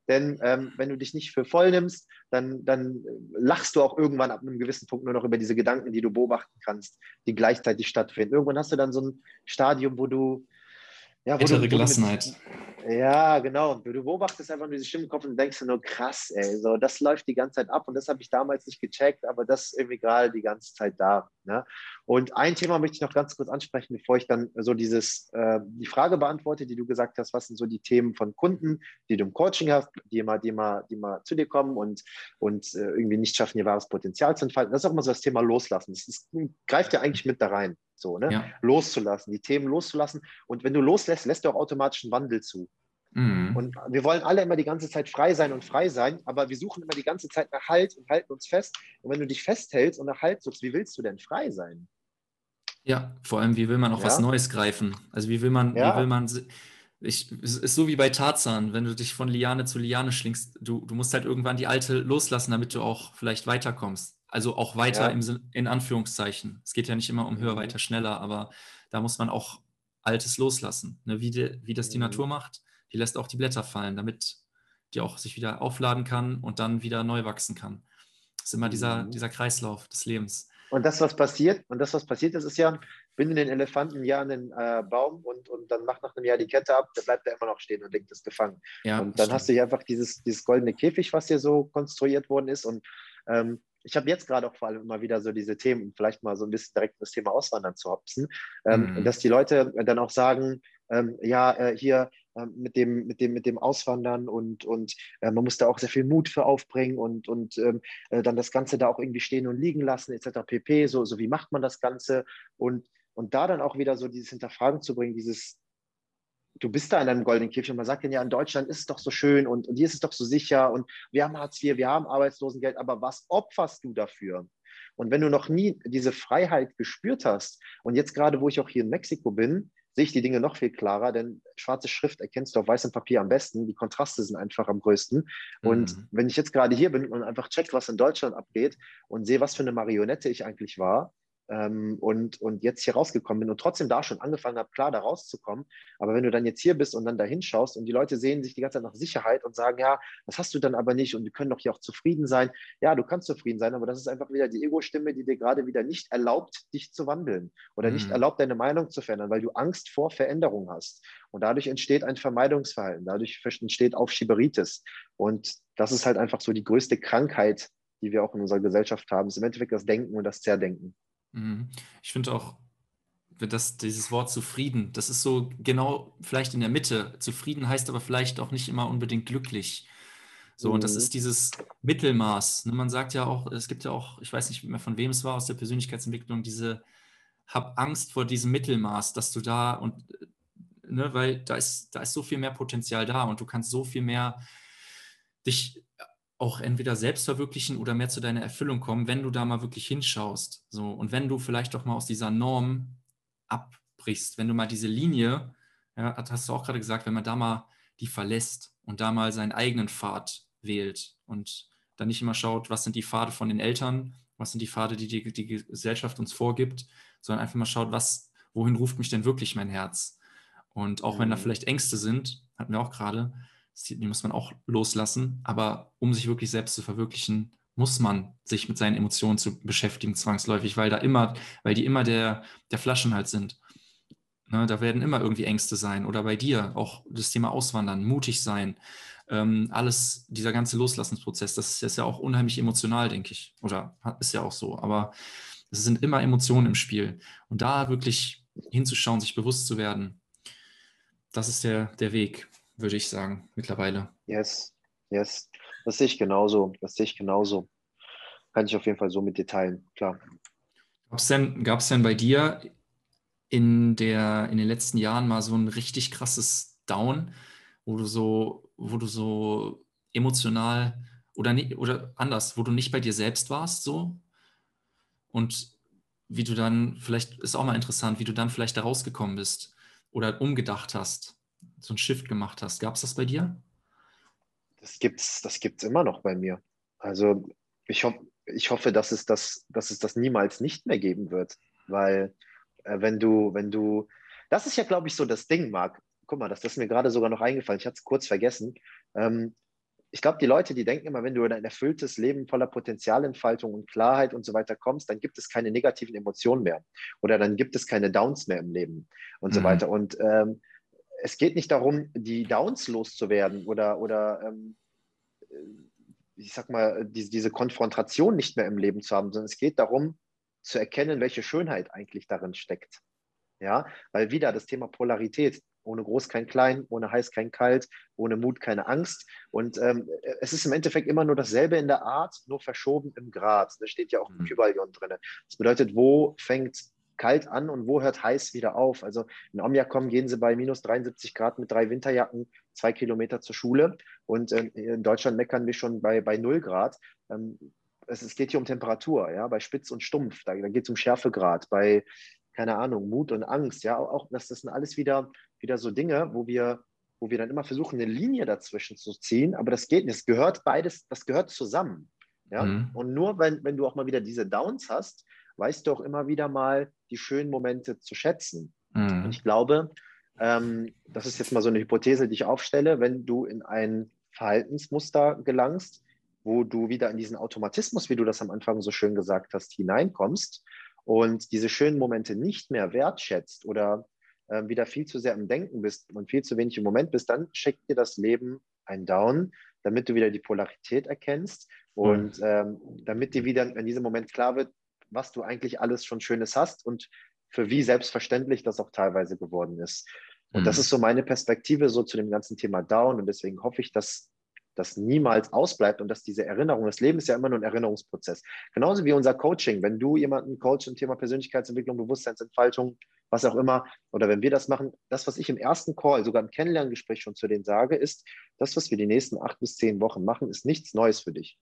Denn ähm, wenn du dich nicht für voll nimmst, dann, dann lachst du auch irgendwann ab einem gewissen Punkt nur noch über diese Gedanken, die du beobachten kannst, die gleichzeitig stattfinden. Irgendwann hast du dann so ein Stadium, wo du ja, Ältere Gelassenheit. Ja, genau. Und du beobachtest einfach nur diese Stimme im Kopf und denkst dir nur, krass, ey, so, das läuft die ganze Zeit ab und das habe ich damals nicht gecheckt, aber das ist irgendwie gerade die ganze Zeit da. Ne? Und ein Thema möchte ich noch ganz kurz ansprechen, bevor ich dann so dieses, äh, die Frage beantworte, die du gesagt hast, was sind so die Themen von Kunden, die du im Coaching hast, die immer, die immer, die immer zu dir kommen und, und äh, irgendwie nicht schaffen, ihr wahres Potenzial zu entfalten. Das ist auch immer so das Thema Loslassen. Das ist, greift ja eigentlich mit da rein so, ne? Ja. Loszulassen, die Themen loszulassen. Und wenn du loslässt, lässt du auch automatisch einen Wandel zu. Mhm. Und wir wollen alle immer die ganze Zeit frei sein und frei sein, aber wir suchen immer die ganze Zeit nach Halt und halten uns fest. Und wenn du dich festhältst und nach Halt suchst, wie willst du denn frei sein? Ja, vor allem, wie will man auch ja. was Neues greifen? Also wie will man, ja. wie will man, ich, es ist so wie bei Tarzan, wenn du dich von Liane zu Liane schlingst, du, du musst halt irgendwann die alte loslassen, damit du auch vielleicht weiterkommst. Also auch weiter ja. im, in Anführungszeichen. Es geht ja nicht immer um höher, mhm. weiter, schneller, aber da muss man auch Altes loslassen. Ne? Wie, de, wie das die mhm. Natur macht, die lässt auch die Blätter fallen, damit die auch sich wieder aufladen kann und dann wieder neu wachsen kann. Das ist immer dieser, mhm. dieser Kreislauf des Lebens. Und das, was passiert, und das, was passiert ist, ist ja, binde den Elefanten ja an den äh, Baum und, und dann mach nach einem Jahr die Kette ab, der bleibt ja immer noch stehen und denkt, ist gefangen. Ja, und dann stimmt. hast du hier einfach dieses, dieses goldene Käfig, was hier so konstruiert worden ist. Und ähm, ich habe jetzt gerade auch vor allem immer wieder so diese Themen, um vielleicht mal so ein bisschen direkt das Thema Auswandern zu hopsen, ähm, mhm. dass die Leute dann auch sagen, ähm, ja, äh, hier äh, mit, dem, mit, dem, mit dem Auswandern und, und äh, man muss da auch sehr viel Mut für aufbringen und, und ähm, äh, dann das Ganze da auch irgendwie stehen und liegen lassen, etc. pp. So, so wie macht man das Ganze? Und, und da dann auch wieder so dieses Hinterfragen zu bringen, dieses, du bist da in einem goldenen Käfig und man sagt dann ja, in Deutschland ist es doch so schön und, und hier ist es doch so sicher und wir haben Hartz IV, wir haben Arbeitslosengeld, aber was opferst du dafür? Und wenn du noch nie diese Freiheit gespürt hast und jetzt gerade, wo ich auch hier in Mexiko bin, sehe ich die Dinge noch viel klarer, denn schwarze Schrift erkennst du auf weißem Papier am besten. Die Kontraste sind einfach am größten. Und mhm. wenn ich jetzt gerade hier bin und einfach check, was in Deutschland abgeht und sehe, was für eine Marionette ich eigentlich war, ähm, und, und jetzt hier rausgekommen bin und trotzdem da schon angefangen habe, klar da rauszukommen. Aber wenn du dann jetzt hier bist und dann da hinschaust und die Leute sehen sich die ganze Zeit nach Sicherheit und sagen, ja, das hast du dann aber nicht und wir können doch hier auch zufrieden sein. Ja, du kannst zufrieden sein, aber das ist einfach wieder die Ego-Stimme, die dir gerade wieder nicht erlaubt, dich zu wandeln oder mhm. nicht erlaubt, deine Meinung zu verändern, weil du Angst vor Veränderung hast. Und dadurch entsteht ein Vermeidungsverhalten, dadurch entsteht Aufschieberitis. Und das ist halt einfach so die größte Krankheit, die wir auch in unserer Gesellschaft haben, ist im Endeffekt das Denken und das Zerdenken. Mhm. Ich finde auch, dass dieses Wort zufrieden, das ist so genau vielleicht in der Mitte. Zufrieden heißt aber vielleicht auch nicht immer unbedingt glücklich. So, und das mhm. ist dieses Mittelmaß. Ne? Man sagt ja auch, es gibt ja auch, ich weiß nicht mehr von wem es war aus der Persönlichkeitsentwicklung, diese, hab Angst vor diesem Mittelmaß, dass du da und, ne, weil da ist, da ist so viel mehr Potenzial da und du kannst so viel mehr dich auch entweder selbst verwirklichen oder mehr zu deiner Erfüllung kommen, wenn du da mal wirklich hinschaust. So, und wenn du vielleicht auch mal aus dieser Norm abbrichst, wenn du mal diese Linie, ja, hast du auch gerade gesagt, wenn man da mal die verlässt und da mal seinen eigenen Pfad wählt und dann nicht immer schaut, was sind die Pfade von den Eltern, was sind die Pfade, die die, die Gesellschaft uns vorgibt, sondern einfach mal schaut, was, wohin ruft mich denn wirklich mein Herz? Und auch mhm. wenn da mhm. vielleicht Ängste sind, hatten wir auch gerade, die muss man auch loslassen. Aber um sich wirklich selbst zu verwirklichen, muss man sich mit seinen Emotionen zu beschäftigen, zwangsläufig, weil da immer, weil die immer der, der Flaschenhals sind. Ne, da werden immer irgendwie Ängste sein. Oder bei dir auch das Thema Auswandern, mutig sein. Ähm, alles, dieser ganze Loslassensprozess, das ist, ja auch unheimlich emotional, denke ich. Oder ist ja auch so. Aber es sind immer Emotionen im Spiel. Und da wirklich hinzuschauen, sich bewusst zu werden, das ist der, der Weg, würde ich sagen, mittlerweile. Yes, yes. Das sehe ich genauso. Das sehe ich genauso. Kann ich auf jeden Fall so mit dir teilen, klar. Gab es denn, denn bei dir in, der, in den letzten Jahren mal so ein richtig krasses Down, wo du so, wo du so emotional oder, nie, oder anders, wo du nicht bei dir selbst warst, so? Und wie du dann, vielleicht ist auch mal interessant, wie du dann vielleicht da rausgekommen bist oder umgedacht hast, so ein Shift gemacht hast. Gab es das bei dir? Das gibt's, das gibt's immer noch bei mir. Also ich, ho ich hoffe, dass es, das, dass es das niemals nicht mehr geben wird. Weil äh, wenn du, wenn du, das ist ja, glaube ich, so das Ding, Marc. Guck mal, das, das ist mir gerade sogar noch eingefallen. Ich hatte es kurz vergessen. Ähm, ich glaube, die Leute, die denken immer, wenn du in ein erfülltes Leben voller Potenzialentfaltung und Klarheit und so weiter kommst, dann gibt es keine negativen Emotionen mehr oder dann gibt es keine Downs mehr im Leben und mhm. so weiter. Und ähm, es geht nicht darum, die Downs loszuwerden oder, oder ähm, äh, ich sag mal, die, diese Konfrontation nicht mehr im Leben zu haben, sondern es geht darum, zu erkennen, welche Schönheit eigentlich darin steckt. Ja, weil wieder das Thema Polarität, ohne groß kein klein, ohne heiß kein kalt, ohne Mut keine Angst. Und ähm, es ist im Endeffekt immer nur dasselbe in der Art, nur verschoben im Grad. Da steht ja auch mhm. Kybalion drin. Das bedeutet, wo fängt kalt an und wo hört heiß wieder auf. Also in Omjakom gehen sie bei minus 73 Grad mit drei Winterjacken zwei Kilometer zur Schule und äh, in Deutschland meckern wir schon bei, bei 0 Grad. Ähm, es, es, geht hier um Temperatur, ja, bei Spitz und Stumpf, da, da geht es um Schärfegrad, bei, keine Ahnung, Mut und Angst, ja, auch das, das sind alles wieder, wieder so Dinge, wo wir, wo wir dann immer versuchen, eine Linie dazwischen zu ziehen, aber das geht nicht, es gehört beides, das gehört zusammen. Ja? Mhm. Und nur wenn, wenn du auch mal wieder diese Downs hast, weißt du auch immer wieder mal die schönen Momente zu schätzen. Mhm. Und ich glaube, ähm, das ist jetzt mal so eine Hypothese, die ich aufstelle, wenn du in ein Verhaltensmuster gelangst, wo du wieder in diesen Automatismus, wie du das am Anfang so schön gesagt hast, hineinkommst und diese schönen Momente nicht mehr wertschätzt oder äh, wieder viel zu sehr im Denken bist und viel zu wenig im Moment bist, dann schickt dir das Leben ein Down, damit du wieder die Polarität erkennst und mhm. ähm, damit dir wieder in diesem Moment klar wird, was du eigentlich alles schon Schönes hast und für wie selbstverständlich das auch teilweise geworden ist. Und mhm. das ist so meine Perspektive so zu dem ganzen Thema Down. Und deswegen hoffe ich, dass das niemals ausbleibt und dass diese Erinnerung, das Leben ist ja immer nur ein Erinnerungsprozess. Genauso wie unser Coaching. Wenn du jemanden coachst im Thema Persönlichkeitsentwicklung, Bewusstseinsentfaltung, was auch immer, oder wenn wir das machen, das, was ich im ersten Call, sogar im Kennenlerngespräch schon zu denen sage, ist, das, was wir die nächsten acht bis zehn Wochen machen, ist nichts Neues für dich.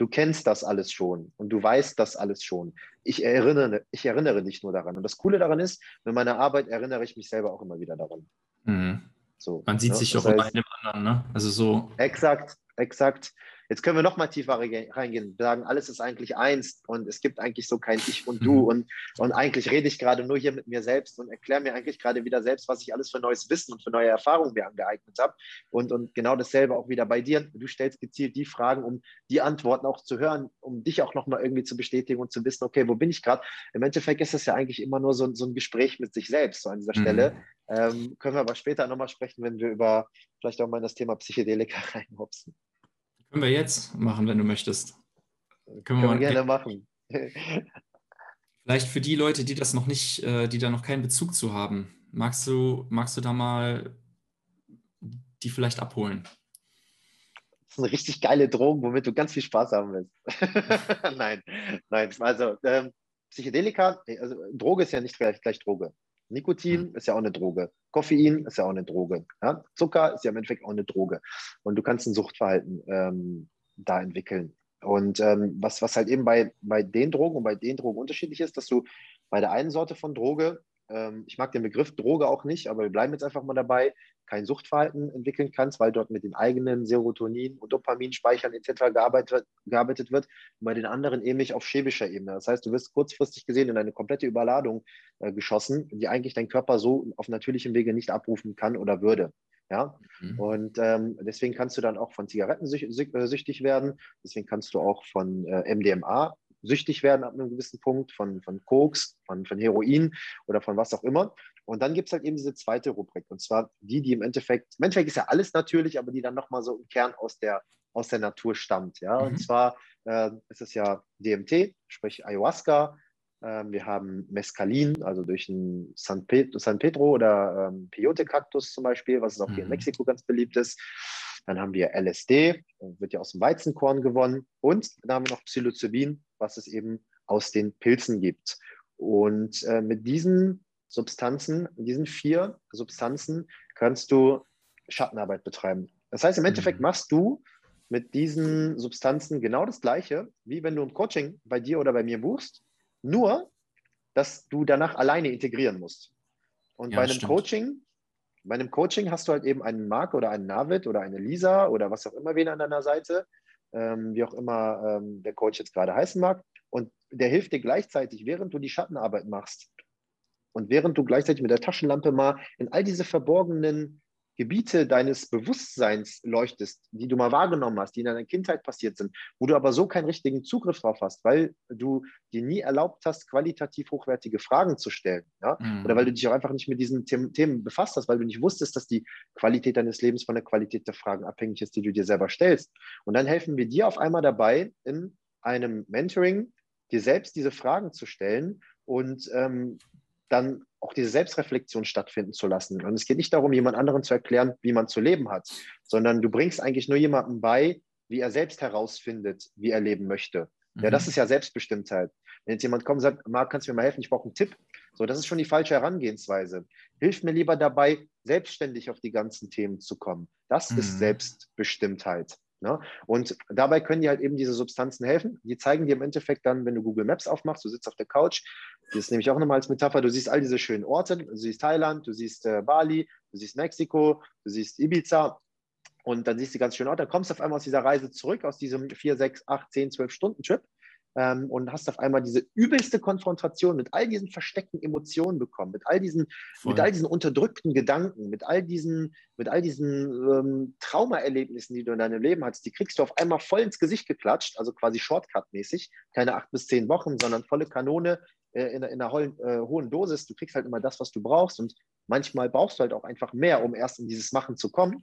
Du kennst das alles schon und du weißt das alles schon. Ich erinnere, ich erinnere dich nur daran. Und das Coole daran ist, mit meiner Arbeit erinnere ich mich selber auch immer wieder daran. Mhm. So, Man sieht ne? sich auch immer in dem anderen, ne? Also so. Exakt, exakt. Jetzt können wir noch mal tiefer reingehen, sagen, alles ist eigentlich eins und es gibt eigentlich so kein Ich und Du mhm. und, und eigentlich rede ich gerade nur hier mit mir selbst und erkläre mir eigentlich gerade wieder selbst, was ich alles für neues Wissen und für neue Erfahrungen mir angeeignet habe. Und, und genau dasselbe auch wieder bei dir. Du stellst gezielt die Fragen, um die Antworten auch zu hören, um dich auch noch mal irgendwie zu bestätigen und zu wissen, okay, wo bin ich gerade? Im Endeffekt ist es ja eigentlich immer nur so, so ein Gespräch mit sich selbst so an dieser mhm. Stelle. Ähm, können wir aber später nochmal sprechen, wenn wir über vielleicht auch mal das Thema Psychedelika *laughs* reinhopsen. Können wir jetzt machen, wenn du möchtest. Können, Können wir, gerne *laughs* machen. Vielleicht für die Leute, die das noch nicht, äh, die da noch keinen Bezug zu haben, magst du, magst du da mal die vielleicht abholen? Das ist eine richtig geile Droge, womit du ganz viel Spaß haben willst. *laughs* nein, nein. Also ähm, Psychedelika, also Droge ist ja nicht gleich, gleich Droge. Nikotin mhm. ist ja auch eine Droge. Koffein ist ja auch eine Droge. Ja? Zucker ist ja im Endeffekt auch eine Droge. Und du kannst ein Suchtverhalten ähm, da entwickeln. Und ähm, was, was halt eben bei, bei den Drogen und bei den Drogen unterschiedlich ist, dass du bei der einen Sorte von Droge, ähm, ich mag den Begriff Droge auch nicht, aber wir bleiben jetzt einfach mal dabei, kein Suchtverhalten entwickeln kannst, weil dort mit den eigenen Serotonin- und Dopaminspeichern etc. Gearbeitet, gearbeitet wird, und bei den anderen ähnlich auf chemischer Ebene. Das heißt, du wirst kurzfristig gesehen in eine komplette Überladung äh, geschossen, die eigentlich dein Körper so auf natürlichem Wege nicht abrufen kann oder würde. Ja, mhm. und ähm, deswegen kannst du dann auch von Zigaretten süchtig werden. Deswegen kannst du auch von äh, MDMA süchtig werden ab einem gewissen Punkt, von, von Koks, von, von Heroin oder von was auch immer. Und dann gibt es halt eben diese zweite Rubrik, und zwar die, die im Endeffekt, im Endeffekt ist ja alles natürlich, aber die dann nochmal so im Kern aus der, aus der Natur stammt. Ja? Mhm. Und zwar äh, ist es ja DMT, sprich Ayahuasca. Äh, wir haben Mescalin, also durch den San, Pe San Pedro oder ähm, Peyote-Kaktus zum Beispiel, was auch mhm. hier in mhm. Mexiko ganz beliebt ist. Dann haben wir LSD, wird ja aus dem Weizenkorn gewonnen. Und dann haben wir noch Psilocybin, was es eben aus den Pilzen gibt. Und äh, mit diesen Substanzen, mit diesen vier Substanzen kannst du Schattenarbeit betreiben. Das heißt, im Endeffekt mhm. machst du mit diesen Substanzen genau das Gleiche, wie wenn du ein Coaching bei dir oder bei mir buchst, nur, dass du danach alleine integrieren musst. Und ja, bei einem stimmt. Coaching, bei einem Coaching hast du halt eben einen Mark oder einen Navid oder eine Lisa oder was auch immer wen an deiner Seite, ähm, wie auch immer ähm, der Coach jetzt gerade heißen mag. Und der hilft dir gleichzeitig, während du die Schattenarbeit machst und während du gleichzeitig mit der Taschenlampe mal in all diese verborgenen Gebiete deines Bewusstseins leuchtest, die du mal wahrgenommen hast, die in deiner Kindheit passiert sind, wo du aber so keinen richtigen Zugriff drauf hast, weil du dir nie erlaubt hast, qualitativ hochwertige Fragen zu stellen. Ja? Mhm. Oder weil du dich auch einfach nicht mit diesen Themen befasst hast, weil du nicht wusstest, dass die Qualität deines Lebens von der Qualität der Fragen abhängig ist, die du dir selber stellst. Und dann helfen wir dir auf einmal dabei, in einem Mentoring dir selbst diese Fragen zu stellen und ähm, dann auch diese Selbstreflexion stattfinden zu lassen. Und es geht nicht darum, jemand anderen zu erklären, wie man zu leben hat, sondern du bringst eigentlich nur jemandem bei, wie er selbst herausfindet, wie er leben möchte. Mhm. Ja, das ist ja Selbstbestimmtheit. Wenn jetzt jemand kommt und sagt, Marc, kannst du mir mal helfen, ich brauche einen Tipp. So, das ist schon die falsche Herangehensweise. Hilf mir lieber dabei, selbstständig auf die ganzen Themen zu kommen. Das mhm. ist Selbstbestimmtheit. Ne? Und dabei können dir halt eben diese Substanzen helfen. Die zeigen dir im Endeffekt dann, wenn du Google Maps aufmachst, du sitzt auf der Couch, das ist nämlich auch nochmal als Metapher, du siehst all diese schönen Orte, du siehst Thailand, du siehst äh, Bali, du siehst Mexiko, du siehst Ibiza. Und dann siehst du ganz schön Orte, dann kommst du auf einmal aus dieser Reise zurück, aus diesem 4, 6, 8, 10, 12 Stunden Trip ähm, und hast auf einmal diese übelste Konfrontation mit all diesen versteckten Emotionen bekommen, mit all diesen, mit all diesen unterdrückten Gedanken, mit all diesen, mit all diesen ähm, Traumaerlebnissen, die du in deinem Leben hattest, die kriegst du auf einmal voll ins Gesicht geklatscht, also quasi Shortcut-mäßig, keine acht bis zehn Wochen, sondern volle Kanone in, in, einer hohen, äh, hohen Dosis. Du kriegst halt immer das, was du brauchst und manchmal brauchst du halt auch einfach mehr, um erst in dieses Machen zu kommen.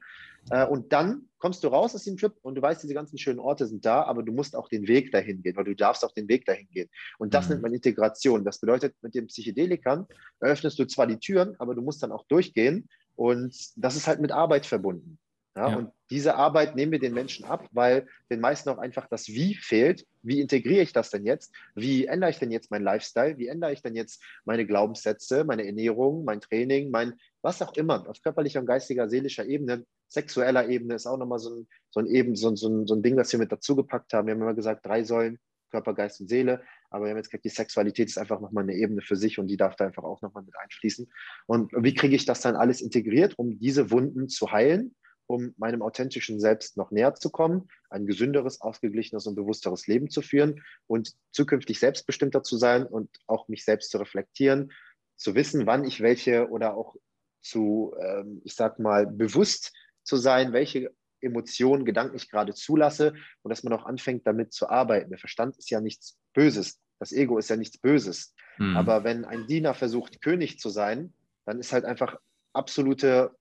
Äh, und dann kommst du raus aus dem Trip und du weißt, diese ganzen schönen Orte sind da, aber du musst auch den Weg dahin gehen, weil du darfst auch den Weg dahin gehen. Und das mhm. nennt man Integration. Das bedeutet, mit den Psychedelikern eröffnest du zwar die Türen, aber du musst dann auch durchgehen. Und das ist halt mit Arbeit verbunden. Ja, ja. Und diese Arbeit nehmen wir den Menschen ab, weil den meisten auch einfach das Wie fehlt. Wie integriere ich das denn jetzt? Wie ändere ich denn jetzt meinen Lifestyle? Wie ändere ich denn jetzt meine Glaubenssätze, meine Ernährung, mein Training, mein was auch immer, auf körperlicher und geistiger, seelischer Ebene, sexueller Ebene ist auch nochmal so ein, so ein, eben, so, so, so ein Ding, das wir mit dazugepackt haben. Wir haben immer gesagt, drei Säulen, Körper, Geist und Seele. Aber wir haben jetzt gesagt, die Sexualität ist einfach nochmal eine Ebene für sich und die darf da einfach auch nochmal mit einschließen. Und wie kriege ich das dann alles integriert, um diese Wunden zu heilen? Um meinem authentischen Selbst noch näher zu kommen, ein gesünderes, ausgeglichenes und bewussteres Leben zu führen und zukünftig selbstbestimmter zu sein und auch mich selbst zu reflektieren, zu wissen, wann ich welche oder auch zu, ähm, ich sag mal, bewusst zu sein, welche Emotionen, Gedanken ich gerade zulasse und dass man auch anfängt, damit zu arbeiten. Der Verstand ist ja nichts Böses. Das Ego ist ja nichts Böses. Mhm. Aber wenn ein Diener versucht, König zu sein, dann ist halt einfach absolute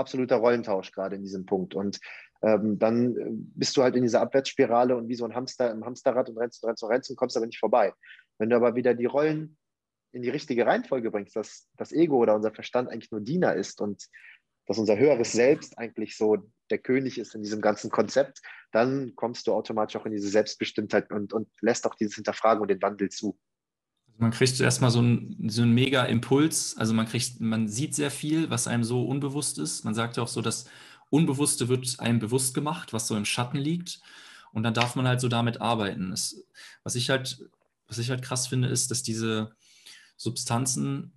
absoluter Rollentausch gerade in diesem Punkt. Und ähm, dann äh, bist du halt in dieser Abwärtsspirale und wie so ein Hamster im Hamsterrad und rennst und rennst und rennst und kommst aber nicht vorbei. Wenn du aber wieder die Rollen in die richtige Reihenfolge bringst, dass das Ego oder unser Verstand eigentlich nur Diener ist und dass unser höheres Selbst eigentlich so der König ist in diesem ganzen Konzept, dann kommst du automatisch auch in diese Selbstbestimmtheit und, und lässt auch dieses Hinterfragen und den Wandel zu man kriegt zuerst mal so einen, so einen mega Impuls. Also man kriegt, man sieht sehr viel, was einem so unbewusst ist. Man sagt ja auch so, das Unbewusste wird einem bewusst gemacht, was so im Schatten liegt. Und dann darf man halt so damit arbeiten. Das, was ich halt, was ich halt krass finde, ist, dass diese Substanzen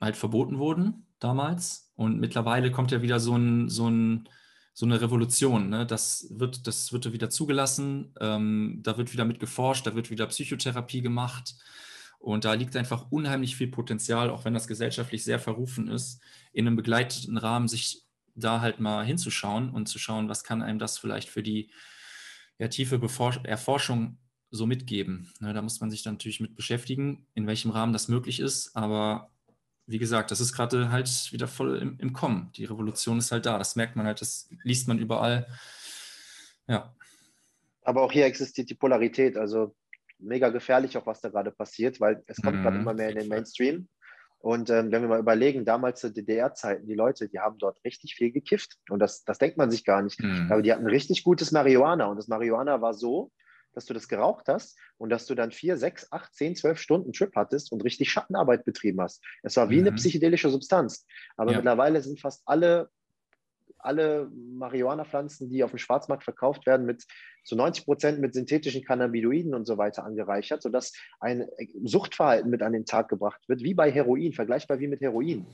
halt verboten wurden damals. Und mittlerweile kommt ja wieder so, ein, so, ein, so eine Revolution. Ne? Das, wird, das wird wieder zugelassen, ähm, da wird wieder mit geforscht, da wird wieder Psychotherapie gemacht. Und da liegt einfach unheimlich viel Potenzial, auch wenn das gesellschaftlich sehr verrufen ist, in einem begleiteten Rahmen sich da halt mal hinzuschauen und zu schauen, was kann einem das vielleicht für die ja, tiefe Befor Erforschung so mitgeben. Ne, da muss man sich dann natürlich mit beschäftigen, in welchem Rahmen das möglich ist. Aber wie gesagt, das ist gerade halt wieder voll im, im Kommen. Die Revolution ist halt da. Das merkt man halt, das liest man überall. Ja. Aber auch hier existiert die Polarität. Also mega gefährlich auch, was da gerade passiert, weil es kommt mhm. gerade immer mehr in den Mainstream. Und ähm, wenn wir mal überlegen, damals zu DDR-Zeiten, die Leute, die haben dort richtig viel gekifft. Und das, das denkt man sich gar nicht. Mhm. Aber die hatten richtig gutes Marihuana. Und das Marihuana war so, dass du das geraucht hast und dass du dann vier, sechs, acht, zehn, zwölf Stunden Trip hattest und richtig Schattenarbeit betrieben hast. Es war wie mhm. eine psychedelische Substanz. Aber ja. mittlerweile sind fast alle, alle Marihuana-Pflanzen, die auf dem Schwarzmarkt verkauft werden, mit zu 90 Prozent mit synthetischen Cannabinoiden und so weiter angereichert, sodass ein Suchtverhalten mit an den Tag gebracht wird, wie bei Heroin, vergleichbar wie mit Heroin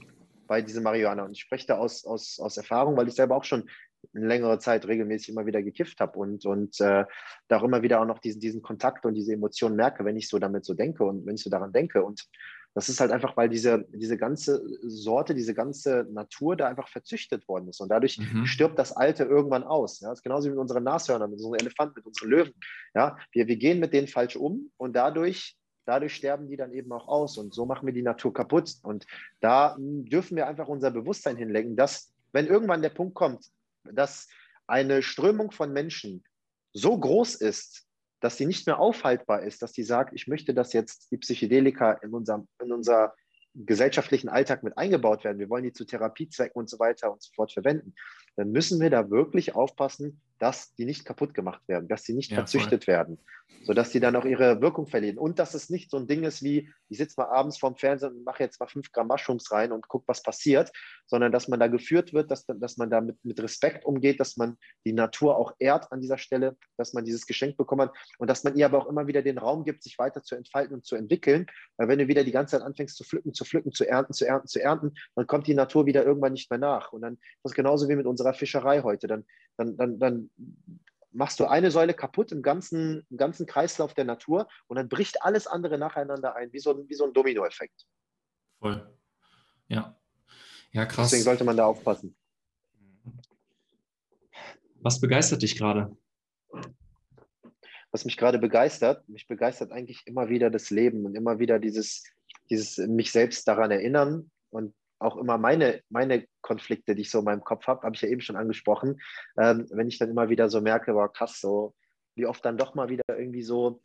bei diesem Marihuana. Und ich spreche da aus, aus, aus Erfahrung, weil ich selber auch schon eine längere Zeit regelmäßig immer wieder gekifft habe und, und äh, da auch immer wieder auch noch diesen, diesen Kontakt und diese Emotionen merke, wenn ich so damit so denke und wenn ich so daran denke. Und das ist halt einfach, weil diese, diese ganze Sorte, diese ganze Natur da einfach verzüchtet worden ist. Und dadurch mhm. stirbt das Alte irgendwann aus. Ja? Das ist genauso wie mit unseren Nashörnern, mit unseren Elefanten, mit unseren Löwen. Ja? Wir, wir gehen mit denen falsch um und dadurch dadurch sterben die dann eben auch aus und so machen wir die Natur kaputt. Und da dürfen wir einfach unser Bewusstsein hinlenken, dass, wenn irgendwann der Punkt kommt, dass eine Strömung von Menschen so groß ist, dass sie nicht mehr aufhaltbar ist, dass sie sagt, ich möchte, dass jetzt die Psychedelika in, unserem, in unser gesellschaftlichen Alltag mit eingebaut werden. Wir wollen die zu Therapiezwecken und so weiter und so fort verwenden. Dann müssen wir da wirklich aufpassen, dass die nicht kaputt gemacht werden, dass sie nicht ja, verzüchtet voll. werden, sodass die dann auch ihre Wirkung verlieren. Und dass es nicht so ein Ding ist wie, ich sitze mal abends vorm Fernsehen und mache jetzt mal fünf Gramm Mushrooms rein und gucke, was passiert, sondern dass man da geführt wird, dass, dass man da mit, mit Respekt umgeht, dass man die Natur auch ehrt an dieser Stelle, dass man dieses Geschenk bekommen hat und dass man ihr aber auch immer wieder den Raum gibt, sich weiter zu entfalten und zu entwickeln. Weil wenn du wieder die ganze Zeit anfängst zu pflücken, zu pflücken, zu ernten, zu ernten, zu ernten, dann kommt die Natur wieder irgendwann nicht mehr nach. Und dann ist das genauso wie mit unserer Fischerei heute. Dann, dann, dann, dann machst du eine Säule kaputt im ganzen, im ganzen Kreislauf der Natur und dann bricht alles andere nacheinander ein, wie so, wie so ein Dominoeffekt. Voll. Ja. Ja, krass. Deswegen sollte man da aufpassen. Was begeistert dich gerade? Was mich gerade begeistert, mich begeistert eigentlich immer wieder das Leben und immer wieder dieses, dieses mich selbst daran erinnern und auch immer meine, meine Konflikte, die ich so in meinem Kopf habe, habe ich ja eben schon angesprochen. Ähm, wenn ich dann immer wieder so merke, war krass, so wie oft dann doch mal wieder irgendwie so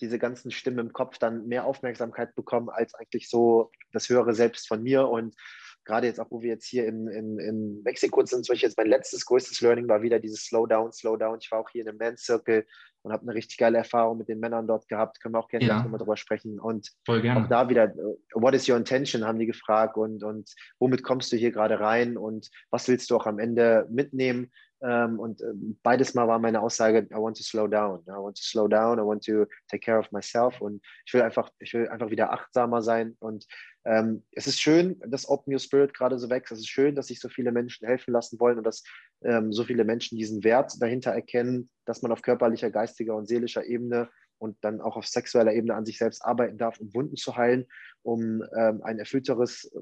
diese ganzen Stimmen im Kopf dann mehr Aufmerksamkeit bekommen als eigentlich so das höhere Selbst von mir. Und gerade jetzt auch, wo wir jetzt hier in, in, in Mexiko sind, zum Beispiel jetzt mein letztes größtes Learning war wieder dieses Slow Down, Slow Down. Ich war auch hier in einem Men's Circle und habe eine richtig geile Erfahrung mit den Männern dort gehabt. Können wir auch gerne ja. nochmal drüber sprechen. Und auch da wieder, äh, what is your intention, haben die gefragt und, und womit kommst du hier gerade rein und was willst du auch am Ende mitnehmen? Ähm, und äh, beides Mal war meine Aussage, I want to slow down. I want to slow down, I want to take care of myself. Und ich will einfach, ich will einfach wieder achtsamer sein. Und ähm, es ist schön, dass Open Your Spirit gerade so wächst. Es ist schön, dass sich so viele Menschen helfen lassen wollen und dass ähm, so viele Menschen diesen Wert dahinter erkennen, dass man auf körperlicher, geistiger und seelischer Ebene und dann auch auf sexueller Ebene an sich selbst arbeiten darf, um Wunden zu heilen, um ähm, ein erfüllteres,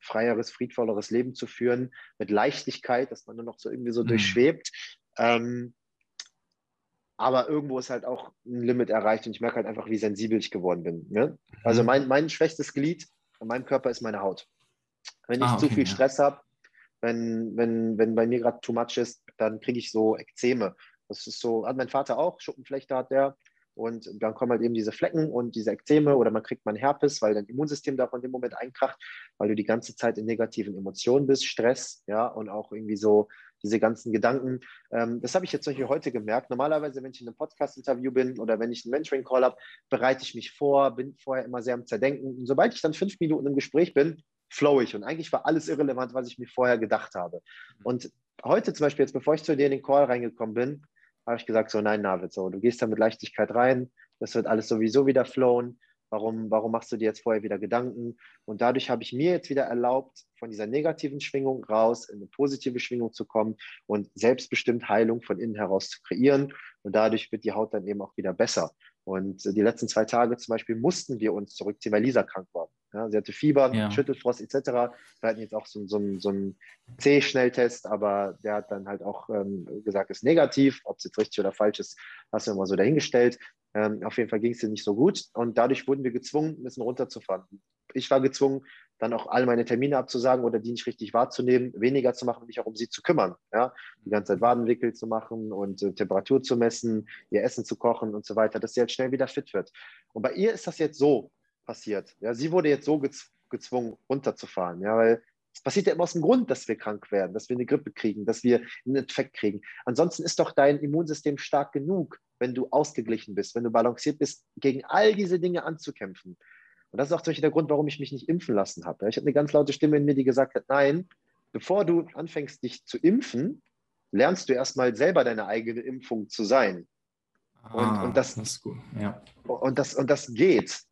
freieres, friedvolleres Leben zu führen, mit Leichtigkeit, dass man nur noch so irgendwie so mhm. durchschwebt. Ähm, aber irgendwo ist halt auch ein Limit erreicht und ich merke halt einfach, wie sensibel ich geworden bin. Ne? Also mhm. mein, mein schwächstes Glied an meinem Körper ist meine Haut. Wenn ich ah, okay, zu viel ja. Stress habe, wenn, wenn, wenn bei mir gerade too much ist, dann kriege ich so Ekzeme. Das ist so, hat mein Vater auch, Schuppenflechte hat der. Und dann kommen halt eben diese Flecken und diese Ekzeme oder man kriegt mal Herpes, weil dein Immunsystem davon in dem Moment einkracht, weil du die ganze Zeit in negativen Emotionen bist, Stress, ja, und auch irgendwie so diese ganzen Gedanken. Ähm, das habe ich jetzt solche heute gemerkt. Normalerweise, wenn ich in einem Podcast-Interview bin oder wenn ich einen Mentoring-Call habe, bereite ich mich vor, bin vorher immer sehr am Zerdenken. Und sobald ich dann fünf Minuten im Gespräch bin, flow ich. Und eigentlich war alles irrelevant, was ich mir vorher gedacht habe. Und heute zum Beispiel, jetzt bevor ich zu dir in den Call reingekommen bin, habe ich gesagt, so nein, Navid, so, du gehst da mit Leichtigkeit rein, das wird alles sowieso wieder flowen. Warum, warum machst du dir jetzt vorher wieder Gedanken? Und dadurch habe ich mir jetzt wieder erlaubt, von dieser negativen Schwingung raus in eine positive Schwingung zu kommen und selbstbestimmt Heilung von innen heraus zu kreieren. Und dadurch wird die Haut dann eben auch wieder besser. Und die letzten zwei Tage zum Beispiel mussten wir uns zurückziehen, weil Lisa krank war. Ja, sie hatte Fieber, ja. Schüttelfrost etc. Wir hatten jetzt auch so, so, so einen C-Schnelltest, aber der hat dann halt auch ähm, gesagt, ist negativ. Ob es jetzt richtig oder falsch ist, hast du immer so dahingestellt. Ähm, auf jeden Fall ging es ihr nicht so gut und dadurch wurden wir gezwungen, ein bisschen runterzufahren. Ich war gezwungen, dann auch all meine Termine abzusagen oder die nicht richtig wahrzunehmen, weniger zu machen, mich auch um sie zu kümmern. Ja? Die ganze Zeit Wadenwickel zu machen und äh, Temperatur zu messen, ihr Essen zu kochen und so weiter, dass sie halt schnell wieder fit wird. Und bei ihr ist das jetzt so passiert. Ja? Sie wurde jetzt so gez gezwungen, runterzufahren, ja, weil es passiert ja immer aus dem Grund, dass wir krank werden, dass wir eine Grippe kriegen, dass wir einen Infekt kriegen. Ansonsten ist doch dein Immunsystem stark genug, wenn du ausgeglichen bist, wenn du balanciert bist, gegen all diese Dinge anzukämpfen. Und das ist auch zum Beispiel der Grund, warum ich mich nicht impfen lassen habe. Ich hatte eine ganz laute Stimme in mir, die gesagt hat, nein, bevor du anfängst, dich zu impfen, lernst du erstmal selber deine eigene Impfung zu sein. Und, ah, und, das, das ja. und, das, und das geht.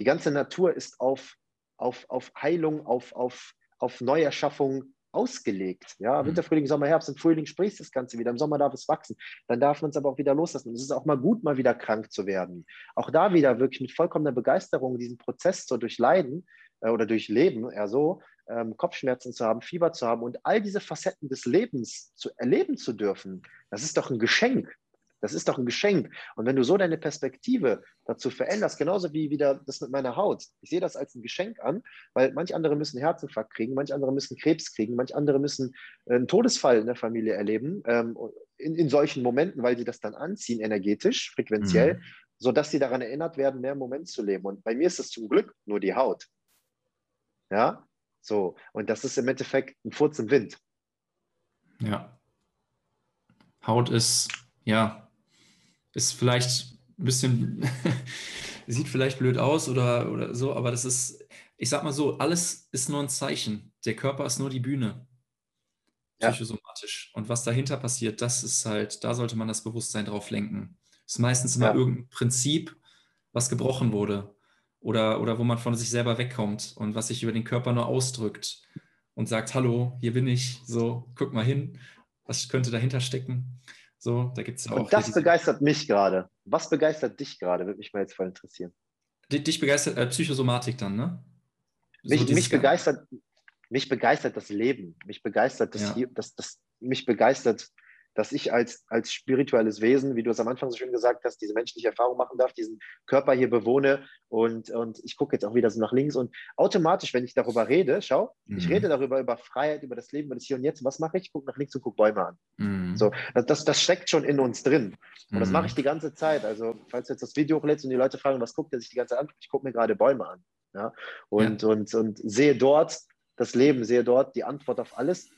Die ganze Natur ist auf, auf, auf Heilung, auf, auf, auf Neuerschaffung ausgelegt. Ja, mhm. Winter, Frühling, Sommer, Herbst. Im Frühling spricht das Ganze wieder. Im Sommer darf es wachsen. Dann darf man es aber auch wieder loslassen. es ist auch mal gut, mal wieder krank zu werden. Auch da wieder wirklich mit vollkommener Begeisterung diesen Prozess zu durchleiden äh, oder durchleben, eher so, ähm, Kopfschmerzen zu haben, Fieber zu haben und all diese Facetten des Lebens zu erleben zu dürfen. Das ist doch ein Geschenk. Das ist doch ein Geschenk. Und wenn du so deine Perspektive dazu veränderst, genauso wie wieder das mit meiner Haut, ich sehe das als ein Geschenk an, weil manche andere müssen Herzinfarkt kriegen, manche andere müssen Krebs kriegen, manche andere müssen einen Todesfall in der Familie erleben, ähm, in, in solchen Momenten, weil sie das dann anziehen, energetisch, frequenziell, mhm. sodass sie daran erinnert werden, mehr im Moment zu leben. Und bei mir ist es zum Glück nur die Haut. Ja, so. Und das ist im Endeffekt ein Furz im Wind. Ja. Haut ist, ja, ist vielleicht ein bisschen, *laughs* sieht vielleicht blöd aus oder, oder so, aber das ist, ich sag mal so, alles ist nur ein Zeichen. Der Körper ist nur die Bühne. Psychosomatisch. Ja. Und was dahinter passiert, das ist halt, da sollte man das Bewusstsein drauf lenken. Ist meistens immer ja. irgendein Prinzip, was gebrochen wurde oder, oder wo man von sich selber wegkommt und was sich über den Körper nur ausdrückt und sagt, hallo, hier bin ich, so, guck mal hin, was könnte dahinter stecken. So, da gibt's ja auch. Und das begeistert mich gerade. Was begeistert dich gerade? Würde mich mal jetzt voll interessieren. Dich begeistert äh, Psychosomatik dann, ne? So mich, mich begeistert, mich begeistert das Leben. Mich begeistert das, ja. das, das, mich begeistert dass ich als, als spirituelles Wesen, wie du es am Anfang so schön gesagt hast, diese menschliche Erfahrung machen darf, diesen Körper hier bewohne und, und ich gucke jetzt auch wieder so nach links und automatisch, wenn ich darüber rede, schau, mhm. ich rede darüber, über Freiheit, über das Leben, über das Hier und Jetzt, was mache ich? Ich gucke nach links und gucke Bäume an. Mhm. So, das, das steckt schon in uns drin und mhm. das mache ich die ganze Zeit. Also, falls du jetzt das Video hochlädst und die Leute fragen, was guckt er sich die ganze Zeit an? Ich gucke mir gerade Bäume an. Ja? Und, ja. und, und sehe dort das Leben, sehe dort die Antwort auf alles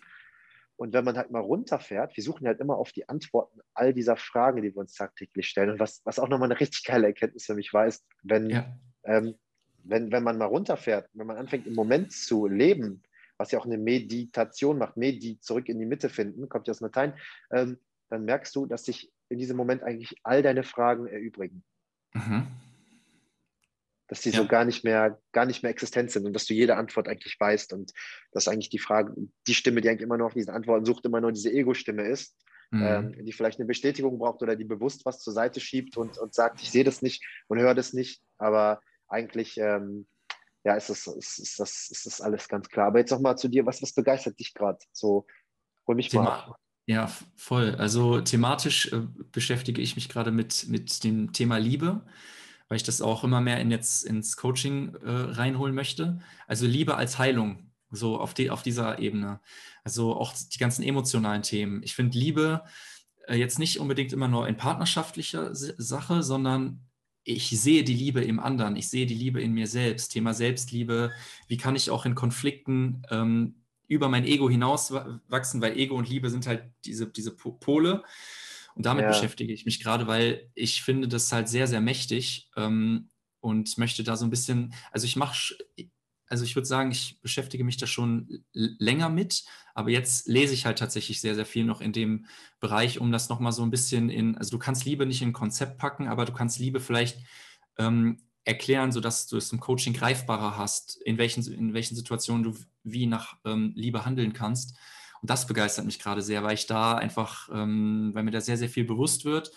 und wenn man halt mal runterfährt, wir suchen halt immer auf die Antworten all dieser Fragen, die wir uns tagtäglich stellen. Und was, was auch nochmal eine richtig geile Erkenntnis für mich war, ist, wenn, ja. ähm, wenn, wenn man mal runterfährt, wenn man anfängt, im Moment zu leben, was ja auch eine Meditation macht, Medi, zurück in die Mitte finden, kommt ja aus Latein, ähm, dann merkst du, dass sich in diesem Moment eigentlich all deine Fragen erübrigen. Mhm dass die ja. so gar nicht mehr, gar nicht mehr existent sind und dass du jede Antwort eigentlich weißt und dass eigentlich die Frage, die Stimme, die eigentlich immer nur auf diese Antworten sucht, immer nur diese Ego-Stimme ist, mhm. ähm, die vielleicht eine Bestätigung braucht oder die bewusst was zur Seite schiebt und, und sagt, ich sehe das nicht und höre das nicht, aber eigentlich ähm, ja, ist das, ist, ist, das, ist das alles ganz klar. Aber jetzt nochmal zu dir, was, was begeistert dich gerade? So, hol mich Thema, mal ab. Ja, voll. Also thematisch äh, beschäftige ich mich gerade mit, mit dem Thema Liebe weil ich das auch immer mehr in jetzt ins Coaching äh, reinholen möchte. Also Liebe als Heilung, so auf, die, auf dieser Ebene. Also auch die ganzen emotionalen Themen. Ich finde Liebe äh, jetzt nicht unbedingt immer nur in partnerschaftlicher Sache, sondern ich sehe die Liebe im anderen, ich sehe die Liebe in mir selbst. Thema Selbstliebe, wie kann ich auch in Konflikten ähm, über mein Ego hinaus wachsen, weil Ego und Liebe sind halt diese, diese Pole. Und damit ja. beschäftige ich mich gerade, weil ich finde das halt sehr, sehr mächtig ähm, und möchte da so ein bisschen, also ich mache, also ich würde sagen, ich beschäftige mich da schon länger mit, aber jetzt lese ich halt tatsächlich sehr, sehr viel noch in dem Bereich, um das nochmal so ein bisschen in, also du kannst Liebe nicht in ein Konzept packen, aber du kannst Liebe vielleicht ähm, erklären, sodass du es im Coaching greifbarer hast, in welchen, in welchen Situationen du wie nach ähm, Liebe handeln kannst. Und das begeistert mich gerade sehr, weil ich da einfach, ähm, weil mir da sehr, sehr viel bewusst wird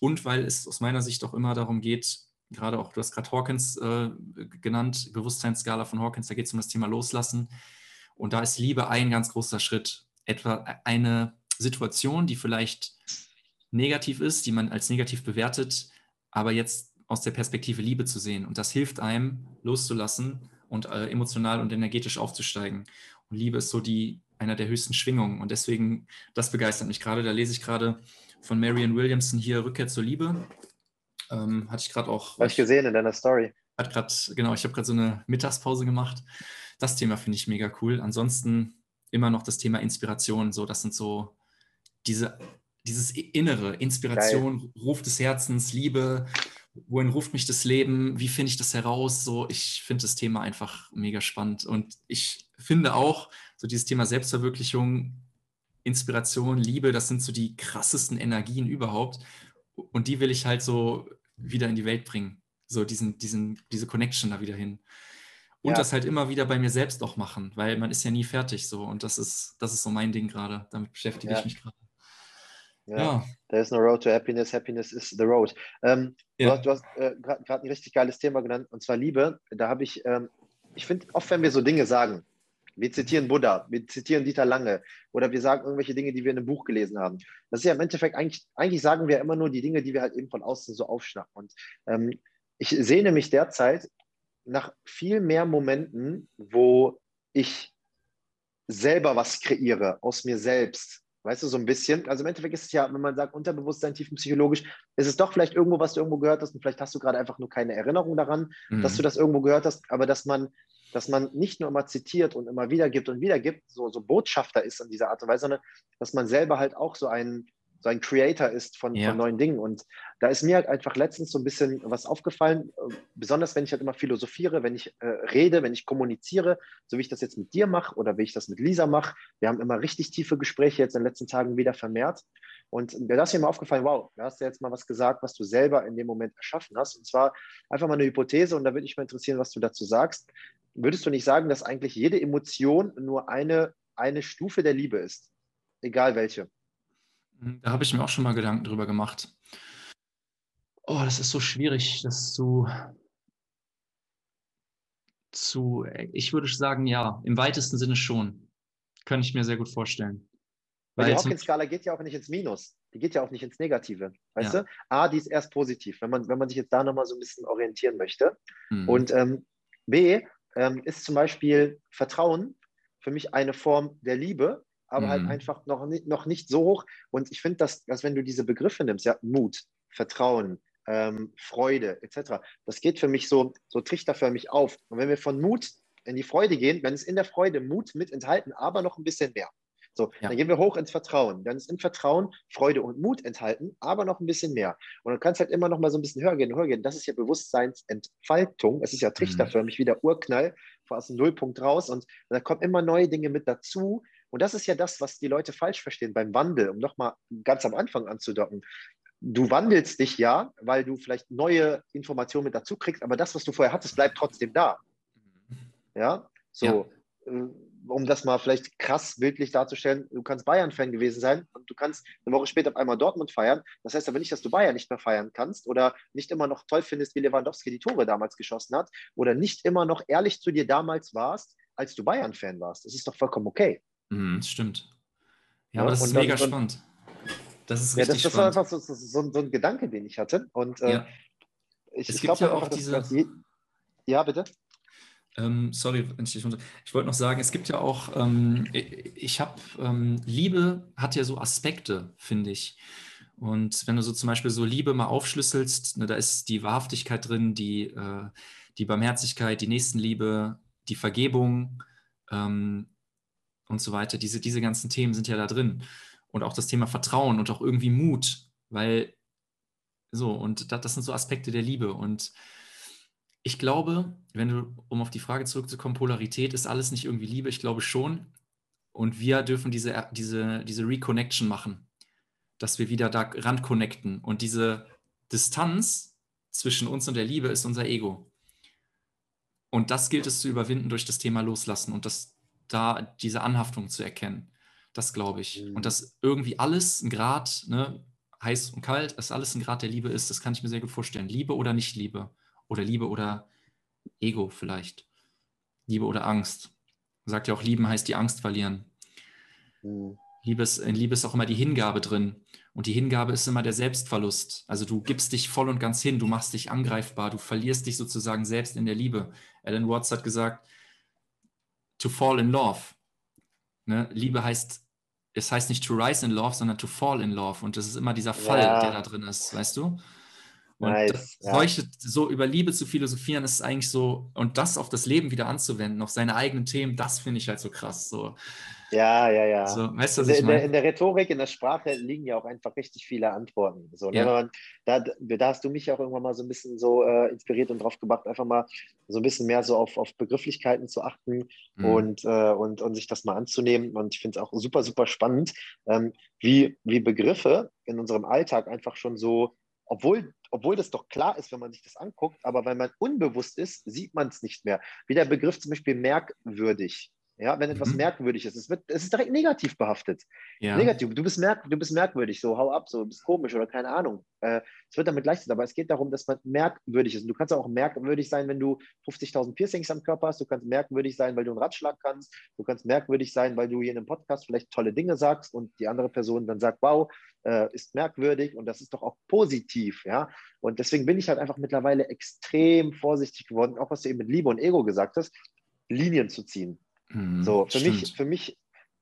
und weil es aus meiner Sicht auch immer darum geht, gerade auch, du hast gerade Hawkins äh, genannt, Bewusstseinsskala von Hawkins, da geht es um das Thema Loslassen. Und da ist Liebe ein ganz großer Schritt. Etwa eine Situation, die vielleicht negativ ist, die man als negativ bewertet, aber jetzt aus der Perspektive Liebe zu sehen. Und das hilft einem, loszulassen und äh, emotional und energetisch aufzusteigen. Und Liebe ist so die einer der höchsten Schwingungen. Und deswegen, das begeistert mich gerade. Da lese ich gerade von Marion Williamson hier Rückkehr zur Liebe. Ähm, hatte ich gerade auch. Habe ich gesehen in deiner Story. Hat gerade, genau, ich habe gerade so eine Mittagspause gemacht. Das Thema finde ich mega cool. Ansonsten immer noch das Thema Inspiration. So, das sind so diese, dieses Innere, Inspiration, Geil. Ruf des Herzens, Liebe, wohin ruft mich das Leben, wie finde ich das heraus? So, ich finde das Thema einfach mega spannend. Und ich finde auch, so dieses Thema Selbstverwirklichung, Inspiration, Liebe, das sind so die krassesten Energien überhaupt. Und die will ich halt so wieder in die Welt bringen. So diesen, diesen, diese Connection da wieder hin. Und ja. das halt immer wieder bei mir selbst auch machen, weil man ist ja nie fertig so. Und das ist, das ist so mein Ding gerade. Damit beschäftige ja. ich mich gerade. Ja. ja. There is no road to happiness, happiness is the road. Ähm, ja. Du hast, hast äh, gerade ein richtig geiles Thema genannt, und zwar Liebe. Da habe ich, ähm, ich finde, oft wenn wir so Dinge sagen, wir zitieren Buddha, wir zitieren Dieter Lange oder wir sagen irgendwelche Dinge, die wir in einem Buch gelesen haben. Das ist ja im Endeffekt eigentlich, eigentlich sagen wir immer nur die Dinge, die wir halt eben von außen so aufschnappen. Und ähm, ich sehne mich derzeit nach viel mehr Momenten, wo ich selber was kreiere aus mir selbst, Weißt du, so ein bisschen. Also im Endeffekt ist es ja, wenn man sagt, Unterbewusstsein, tiefenpsychologisch, ist es doch vielleicht irgendwo, was du irgendwo gehört hast und vielleicht hast du gerade einfach nur keine Erinnerung daran, mhm. dass du das irgendwo gehört hast, aber dass man, dass man nicht nur immer zitiert und immer wiedergibt und wiedergibt, so, so Botschafter ist in dieser Art und Weise, sondern dass man selber halt auch so ein, so ein Creator ist von, ja. von neuen Dingen. Und da ist mir halt einfach letztens so ein bisschen was aufgefallen, besonders wenn ich halt immer philosophiere, wenn ich äh, rede, wenn ich kommuniziere, so wie ich das jetzt mit dir mache oder wie ich das mit Lisa mache. Wir haben immer richtig tiefe Gespräche jetzt in den letzten Tagen wieder vermehrt. Und da ist mir mal aufgefallen, wow, da hast du jetzt mal was gesagt, was du selber in dem Moment erschaffen hast. Und zwar einfach mal eine Hypothese und da würde mich mal interessieren, was du dazu sagst. Würdest du nicht sagen, dass eigentlich jede Emotion nur eine, eine Stufe der Liebe ist? Egal welche. Da habe ich mir auch schon mal Gedanken drüber gemacht. Oh, das ist so schwierig, das zu, zu, ich würde sagen, ja, im weitesten Sinne schon. Könnte ich mir sehr gut vorstellen. Weil die Hawkins-Skala geht ja auch nicht ins Minus. Die geht ja auch nicht ins Negative. Weißt ja. du? A, die ist erst positiv, wenn man, wenn man sich jetzt da nochmal so ein bisschen orientieren möchte. Mhm. Und ähm, B, ähm, ist zum Beispiel Vertrauen für mich eine Form der Liebe, aber halt mhm. halt einfach noch nicht, noch nicht so hoch. Und ich finde, dass, dass wenn du diese Begriffe nimmst, ja, Mut, Vertrauen, ähm, Freude etc., das geht für mich so, so trichterförmig auf. Und wenn wir von Mut in die Freude gehen, dann ist in der Freude Mut mit enthalten, aber noch ein bisschen mehr. So, ja. dann gehen wir hoch ins Vertrauen. Dann ist im Vertrauen Freude und Mut enthalten, aber noch ein bisschen mehr. Und dann kannst halt immer noch mal so ein bisschen höher gehen, höher gehen. Das ist ja Bewusstseinsentfaltung. Es ist ja mhm. trichterförmig, wie der Urknall aus dem Nullpunkt raus. Und da kommen immer neue Dinge mit dazu. Und das ist ja das, was die Leute falsch verstehen beim Wandel, um nochmal ganz am Anfang anzudocken. Du wandelst dich ja, weil du vielleicht neue Informationen mit dazu kriegst, aber das, was du vorher hattest, bleibt trotzdem da. Ja, so. Ja. Um das mal vielleicht krass bildlich darzustellen, du kannst Bayern-Fan gewesen sein und du kannst eine Woche später auf einmal Dortmund feiern. Das heißt aber nicht, dass du Bayern nicht mehr feiern kannst oder nicht immer noch toll findest, wie Lewandowski die Tore damals geschossen hat oder nicht immer noch ehrlich zu dir damals warst, als du Bayern-Fan warst. Das ist doch vollkommen okay. Mhm, stimmt. Ja, aber das ist mega dann, spannend. Das ist richtig ja, das, das war einfach so, so, so, ein Gedanke, den ich hatte. Und äh, ja. ich, ich glaube ja auch diese. Das, ja, bitte. Ähm, sorry, ich, ich wollte noch sagen, es gibt ja auch, ähm, ich habe, ähm, Liebe hat ja so Aspekte, finde ich. Und wenn du so zum Beispiel so Liebe mal aufschlüsselst, ne, da ist die Wahrhaftigkeit drin, die, äh, die Barmherzigkeit, die Nächstenliebe, die Vergebung, ähm, und so weiter. Diese, diese ganzen Themen sind ja da drin. Und auch das Thema Vertrauen und auch irgendwie Mut, weil so, und das, das sind so Aspekte der Liebe. Und ich glaube, wenn du, um auf die Frage zurückzukommen, Polarität ist alles nicht irgendwie Liebe, ich glaube schon. Und wir dürfen diese, diese, diese Reconnection machen, dass wir wieder da ran connecten. Und diese Distanz zwischen uns und der Liebe ist unser Ego. Und das gilt es zu überwinden durch das Thema Loslassen und das, da diese Anhaftung zu erkennen. Das glaube ich. Mhm. Und dass irgendwie alles ein Grad, ne, heiß und kalt, dass alles ein Grad der Liebe ist, das kann ich mir sehr gut vorstellen. Liebe oder nicht Liebe. Oder Liebe oder Ego vielleicht. Liebe oder Angst. Man sagt ja auch, lieben heißt die Angst verlieren. Mhm. Liebe ist, in Liebe ist auch immer die Hingabe drin. Und die Hingabe ist immer der Selbstverlust. Also du gibst dich voll und ganz hin, du machst dich angreifbar, du verlierst dich sozusagen selbst in der Liebe. Alan Watts hat gesagt, to fall in love. Ne? Liebe heißt, es heißt nicht to rise in love, sondern to fall in love. Und das ist immer dieser Fall, ja. der da drin ist, weißt du? Und nice, ja. solche, so über Liebe zu philosophieren, ist eigentlich so, und das auf das Leben wieder anzuwenden, auf seine eigenen Themen, das finde ich halt so krass. So. Ja, ja, ja. So, weißt du, in, der, in, der, Rhetorik, in der Sprache liegen ja auch einfach richtig viele Antworten. So, ne? ja. da, da, hast du mich auch irgendwann mal so ein bisschen so äh, inspiriert und drauf gebracht, einfach mal so ein bisschen mehr so auf, auf Begrifflichkeiten zu achten mhm. und, äh, und, und sich das mal anzunehmen. Und ich finde es auch super, super spannend, ähm, wie, wie Begriffe in unserem Alltag einfach schon so, obwohl obwohl das doch klar ist, wenn man sich das anguckt, aber wenn man unbewusst ist, sieht man es nicht mehr. Wie der Begriff zum Beispiel merkwürdig. Ja, wenn etwas mhm. merkwürdig ist, es, wird, es ist direkt negativ behaftet. Ja. Negativ, du bist, merk, du bist merkwürdig, so hau ab, so du bist komisch oder keine Ahnung. Äh, es wird damit gleichgesetzt, aber es geht darum, dass man merkwürdig ist. Und du kannst auch merkwürdig sein, wenn du 50.000 Piercings am Körper hast. Du kannst merkwürdig sein, weil du einen Ratschlag kannst. Du kannst merkwürdig sein, weil du hier in einem Podcast vielleicht tolle Dinge sagst und die andere Person dann sagt, wow, äh, ist merkwürdig und das ist doch auch positiv. Ja? Und deswegen bin ich halt einfach mittlerweile extrem vorsichtig geworden, auch was du eben mit Liebe und Ego gesagt hast, Linien zu ziehen. Mhm, so, für mich, für mich,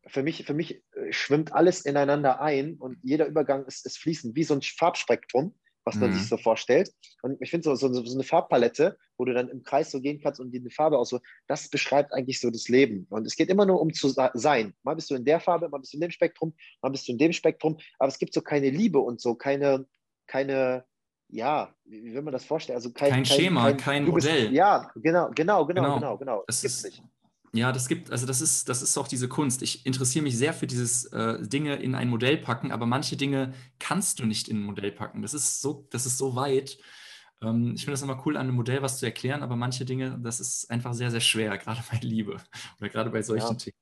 für mich, für mich äh, schwimmt alles ineinander ein und jeder Übergang ist, ist fließend, wie so ein Farbspektrum, was man mhm. sich so vorstellt. Und ich finde so, so, so, eine Farbpalette, wo du dann im Kreis so gehen kannst und die Farbe auch so, das beschreibt eigentlich so das Leben. Und es geht immer nur um zu sein. Mal bist du in der Farbe, mal bist du in dem Spektrum, mal bist du in dem Spektrum, aber es gibt so keine Liebe und so, keine, keine, ja, wie will man das vorstellen? Also kein, kein, kein Schema, kein, kein Modell. Bist, ja, genau, genau, genau, genau, genau. genau. Das, das ist, nicht. Ja, das gibt, also das ist, das ist auch diese Kunst. Ich interessiere mich sehr für dieses äh, Dinge in ein Modell packen, aber manche Dinge kannst du nicht in ein Modell packen. Das ist so, das ist so weit. Ähm, ich finde es immer cool, an einem Modell was zu erklären, aber manche Dinge, das ist einfach sehr, sehr schwer, *laughs* gerade bei Liebe oder gerade bei solchen ja. Themen.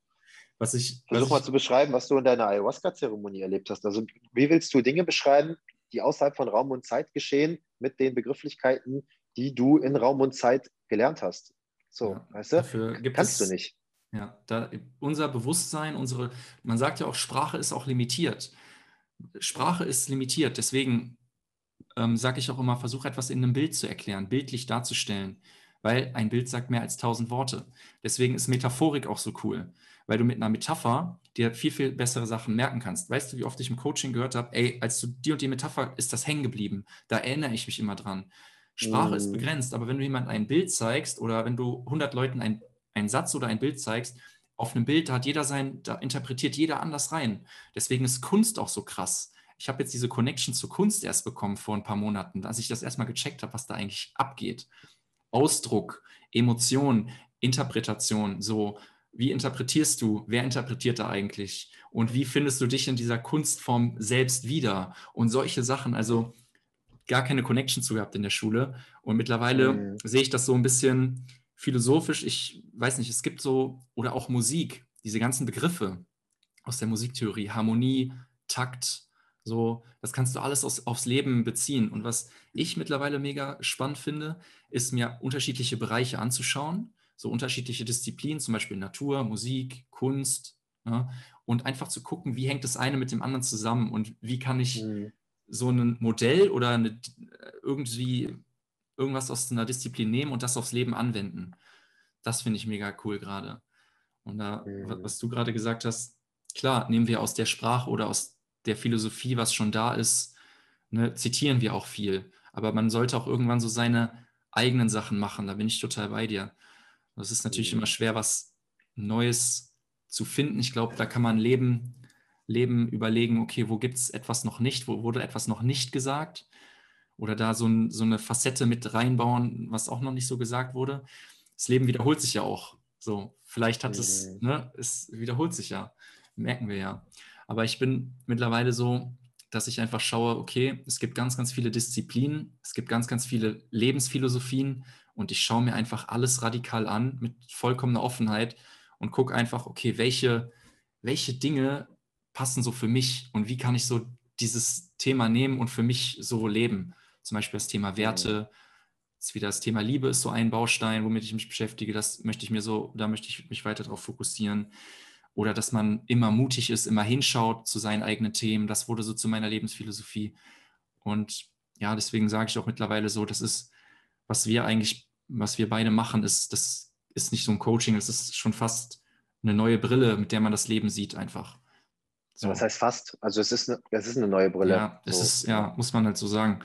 Was ich, Versuch was mal ich, zu beschreiben, was du in deiner Ayahuasca-Zeremonie erlebt hast. Also, wie willst du Dinge beschreiben, die außerhalb von Raum und Zeit geschehen, mit den Begrifflichkeiten, die du in Raum und Zeit gelernt hast? So, ja, weißt du? Dafür Kannst es, du nicht. Ja, da, unser Bewusstsein, unsere, man sagt ja auch, Sprache ist auch limitiert. Sprache ist limitiert, deswegen ähm, sage ich auch immer, versuche etwas in einem Bild zu erklären, bildlich darzustellen, weil ein Bild sagt mehr als tausend Worte. Deswegen ist Metaphorik auch so cool, weil du mit einer Metapher dir viel, viel bessere Sachen merken kannst. Weißt du, wie oft ich im Coaching gehört habe, ey, als du die und die Metapher ist das hängen geblieben, da erinnere ich mich immer dran. Sprache mm. ist begrenzt, aber wenn du jemandem ein Bild zeigst oder wenn du 100 Leuten ein, einen Satz oder ein Bild zeigst, auf einem Bild, da hat jeder sein, da interpretiert jeder anders rein. Deswegen ist Kunst auch so krass. Ich habe jetzt diese Connection zur Kunst erst bekommen vor ein paar Monaten, als ich das erstmal gecheckt habe, was da eigentlich abgeht. Ausdruck, Emotion, Interpretation, so wie interpretierst du, wer interpretiert da eigentlich und wie findest du dich in dieser Kunstform selbst wieder und solche Sachen. Also gar keine Connection zu gehabt in der Schule. Und mittlerweile mhm. sehe ich das so ein bisschen philosophisch. Ich weiß nicht, es gibt so, oder auch Musik, diese ganzen Begriffe aus der Musiktheorie, Harmonie, Takt, so, das kannst du alles aus, aufs Leben beziehen. Und was ich mittlerweile mega spannend finde, ist mir unterschiedliche Bereiche anzuschauen, so unterschiedliche Disziplinen, zum Beispiel Natur, Musik, Kunst, ja, ne, und einfach zu gucken, wie hängt das eine mit dem anderen zusammen und wie kann ich mhm so ein Modell oder eine, irgendwie irgendwas aus einer Disziplin nehmen und das aufs Leben anwenden. Das finde ich mega cool gerade. Und da, mhm. was du gerade gesagt hast, klar, nehmen wir aus der Sprache oder aus der Philosophie, was schon da ist, ne, zitieren wir auch viel. Aber man sollte auch irgendwann so seine eigenen Sachen machen. Da bin ich total bei dir. Das ist natürlich mhm. immer schwer, was Neues zu finden. Ich glaube, da kann man leben Leben überlegen, okay, wo gibt es etwas noch nicht, wo wurde etwas noch nicht gesagt? Oder da so, ein, so, eine Facette mit reinbauen, was auch noch nicht so gesagt wurde. Das Leben wiederholt sich ja auch. So, vielleicht hat mhm. es, ne, es wiederholt sich ja, merken wir ja. Aber ich bin mittlerweile so, dass ich einfach schaue, okay, es gibt ganz, ganz viele Disziplinen, es gibt ganz, ganz viele Lebensphilosophien und ich schaue mir einfach alles radikal an mit vollkommener Offenheit und gucke einfach, okay, welche, welche Dinge passen so für mich und wie kann ich so dieses Thema nehmen und für mich so leben. Zum Beispiel das Thema Werte, ist wieder das Thema Liebe ist so ein Baustein, womit ich mich beschäftige. Das möchte ich mir so, da möchte ich mich weiter darauf fokussieren oder dass man immer mutig ist, immer hinschaut zu seinen eigenen Themen. Das wurde so zu meiner Lebensphilosophie. Und ja, deswegen sage ich auch mittlerweile so, das ist, was wir eigentlich, was wir beide machen, ist, das ist nicht so ein Coaching, es ist schon fast eine neue Brille, mit der man das Leben sieht einfach. So. Was heißt fast? Also es ist eine, es ist eine neue Brille. Ja, es so. ist, ja, muss man halt so sagen.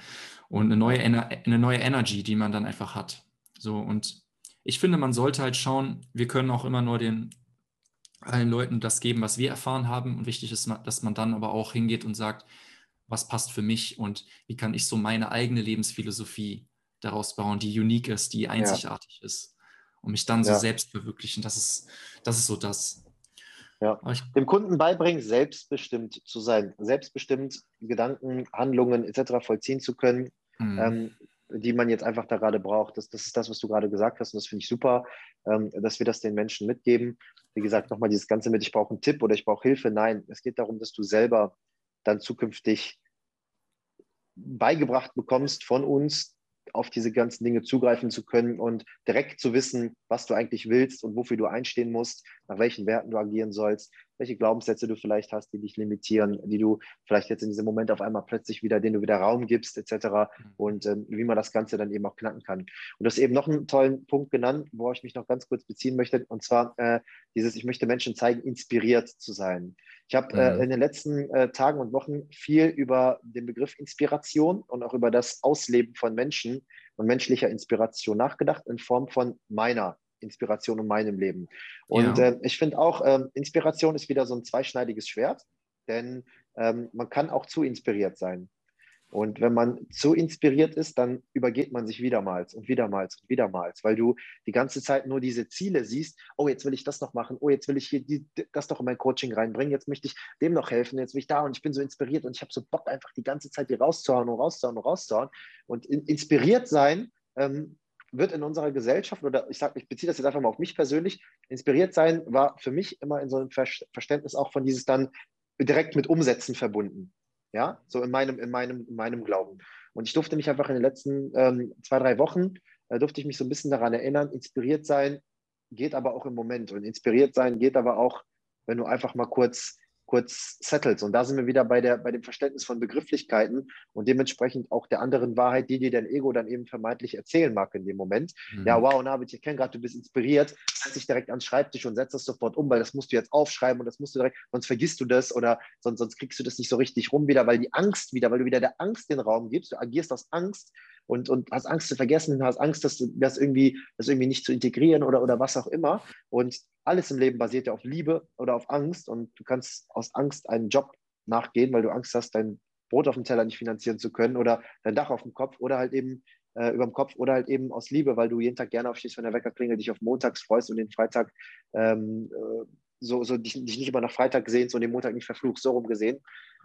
Und eine neue, eine neue Energy, die man dann einfach hat. So, und ich finde, man sollte halt schauen, wir können auch immer nur den allen Leuten das geben, was wir erfahren haben. Und wichtig ist, dass man dann aber auch hingeht und sagt, was passt für mich und wie kann ich so meine eigene Lebensphilosophie daraus bauen, die unique ist, die einzigartig ja. ist und mich dann so ja. selbst verwirklichen. Das ist, das ist so das. Ja. Dem Kunden beibringen, selbstbestimmt zu sein, selbstbestimmt Gedanken, Handlungen etc. vollziehen zu können, mhm. ähm, die man jetzt einfach da gerade braucht. Das, das ist das, was du gerade gesagt hast und das finde ich super, ähm, dass wir das den Menschen mitgeben. Wie gesagt, nochmal dieses Ganze mit, ich brauche einen Tipp oder ich brauche Hilfe. Nein, es geht darum, dass du selber dann zukünftig beigebracht bekommst von uns, auf diese ganzen Dinge zugreifen zu können und direkt zu wissen, was du eigentlich willst und wofür du einstehen musst, nach welchen Werten du agieren sollst, welche Glaubenssätze du vielleicht hast, die dich limitieren, die du vielleicht jetzt in diesem Moment auf einmal plötzlich wieder, denen du wieder Raum gibst, etc. Mhm. Und ähm, wie man das Ganze dann eben auch knacken kann. Und du hast eben noch einen tollen Punkt genannt, wo ich mich noch ganz kurz beziehen möchte, und zwar äh, dieses, ich möchte Menschen zeigen, inspiriert zu sein. Ich habe äh, mhm. in den letzten äh, Tagen und Wochen viel über den Begriff Inspiration und auch über das Ausleben von Menschen und menschlicher Inspiration nachgedacht in Form von meiner Inspiration in meinem Leben. Und ja. äh, ich finde auch, äh, Inspiration ist wieder so ein zweischneidiges Schwert, denn ähm, man kann auch zu inspiriert sein. Und wenn man zu inspiriert ist, dann übergeht man sich wiedermals und wiedermals und wiedermals, weil du die ganze Zeit nur diese Ziele siehst. Oh, jetzt will ich das noch machen. Oh, jetzt will ich hier die, das doch in mein Coaching reinbringen. Jetzt möchte ich dem noch helfen. Jetzt bin ich da und ich bin so inspiriert und ich habe so Bock, einfach die ganze Zeit die rauszuhauen und rauszuhauen und rauszuhauen. Und in, inspiriert sein ähm, wird in unserer Gesellschaft, oder ich ich beziehe das jetzt einfach mal auf mich persönlich, inspiriert sein war für mich immer in so einem Verständnis auch von dieses dann direkt mit Umsetzen verbunden. Ja, so in meinem, in meinem, in meinem Glauben. Und ich durfte mich einfach in den letzten ähm, zwei, drei Wochen, äh, durfte ich mich so ein bisschen daran erinnern, inspiriert sein geht aber auch im Moment. Und inspiriert sein geht aber auch, wenn du einfach mal kurz kurz settles. Und da sind wir wieder bei, der, bei dem Verständnis von Begrifflichkeiten und dementsprechend auch der anderen Wahrheit, die dir dein Ego dann eben vermeintlich erzählen mag in dem Moment. Mhm. Ja, wow, Navid, ich kenne gerade, du bist inspiriert, setz dich direkt ans Schreibtisch und setz das sofort um, weil das musst du jetzt aufschreiben und das musst du direkt, sonst vergisst du das oder sonst, sonst kriegst du das nicht so richtig rum wieder, weil die Angst wieder, weil du wieder der Angst den Raum gibst, du agierst aus Angst und, und hast Angst zu vergessen, hast Angst, dass das irgendwie, das irgendwie nicht zu integrieren oder, oder was auch immer. Und alles im Leben basiert ja auf Liebe oder auf Angst und du kannst aus Angst einen Job nachgehen, weil du Angst hast, dein Brot auf dem Teller nicht finanzieren zu können oder dein Dach auf dem Kopf oder halt eben äh, über dem Kopf oder halt eben aus Liebe, weil du jeden Tag gerne aufstehst, wenn der Wecker klingelt, dich auf montags freust und den Freitag ähm, äh, so, so dich, dich, nicht immer nach Freitag sehnst und den Montag nicht verfluchst, so rum gesehen.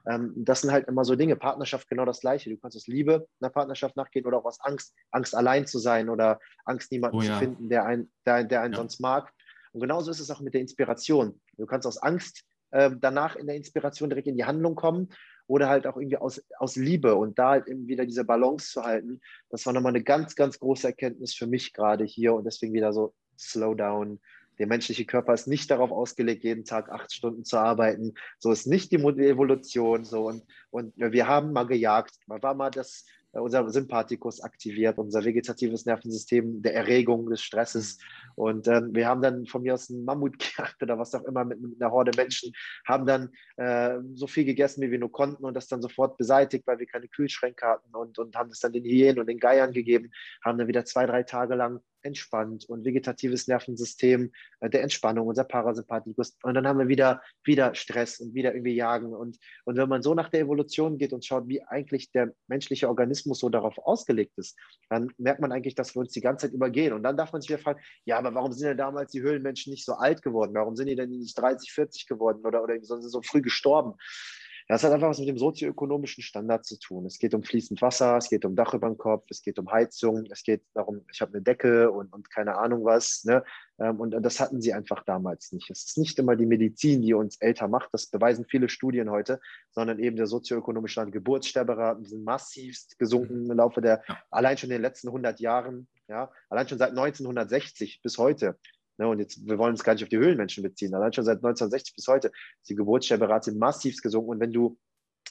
Ähm, das sind halt immer so Dinge. Partnerschaft genau das Gleiche. Du kannst aus Liebe einer Partnerschaft nachgehen oder auch aus Angst, Angst allein zu sein oder Angst, niemanden oh, ja. zu finden, der, ein, der, der einen ja. sonst mag. Und genauso ist es auch mit der Inspiration. Du kannst aus Angst äh, danach in der Inspiration direkt in die Handlung kommen oder halt auch irgendwie aus, aus Liebe und da halt eben wieder diese Balance zu halten. Das war nochmal eine ganz, ganz große Erkenntnis für mich gerade hier und deswegen wieder so Slow down, der menschliche Körper ist nicht darauf ausgelegt, jeden Tag acht Stunden zu arbeiten. So ist nicht die Evolution. So und, und wir haben mal gejagt. Man war mal das, äh, unser Sympathikus aktiviert, unser vegetatives Nervensystem der Erregung, des Stresses. Und ähm, wir haben dann von mir aus einen Mammut *laughs* gejagt oder was auch immer mit, mit einer Horde Menschen, haben dann äh, so viel gegessen, wie wir nur konnten und das dann sofort beseitigt, weil wir keine Kühlschränke hatten und, und haben das dann den Hyänen und den Geiern gegeben, haben dann wieder zwei, drei Tage lang entspannt und vegetatives Nervensystem äh, der Entspannung, unser Parasympathikus. Und dann haben wir wieder, wieder Stress und wieder irgendwie Jagen. Und, und wenn man so nach der Evolution geht und schaut, wie eigentlich der menschliche Organismus so darauf ausgelegt ist, dann merkt man eigentlich, dass wir uns die ganze Zeit übergehen. Und dann darf man sich wieder fragen, ja, aber warum sind denn damals die Höhlenmenschen nicht so alt geworden? Warum sind die denn nicht 30, 40 geworden oder, oder so, so früh gestorben? Das hat einfach was mit dem sozioökonomischen Standard zu tun. Es geht um fließend Wasser, es geht um Dach über dem Kopf, es geht um Heizung, es geht darum, ich habe eine Decke und, und keine Ahnung was. Ne? Ähm, und das hatten sie einfach damals nicht. Es ist nicht immer die Medizin, die uns älter macht, das beweisen viele Studien heute, sondern eben der sozioökonomische Stand. Geburtssterberaten sind massivst gesunken im Laufe der, allein schon in den letzten 100 Jahren, ja, allein schon seit 1960 bis heute. Ne, und jetzt, wir wollen uns gar nicht auf die Höhlenmenschen beziehen. Allein schon seit 1960 bis heute ist die Geburtssterberate massivst gesunken. Und wenn du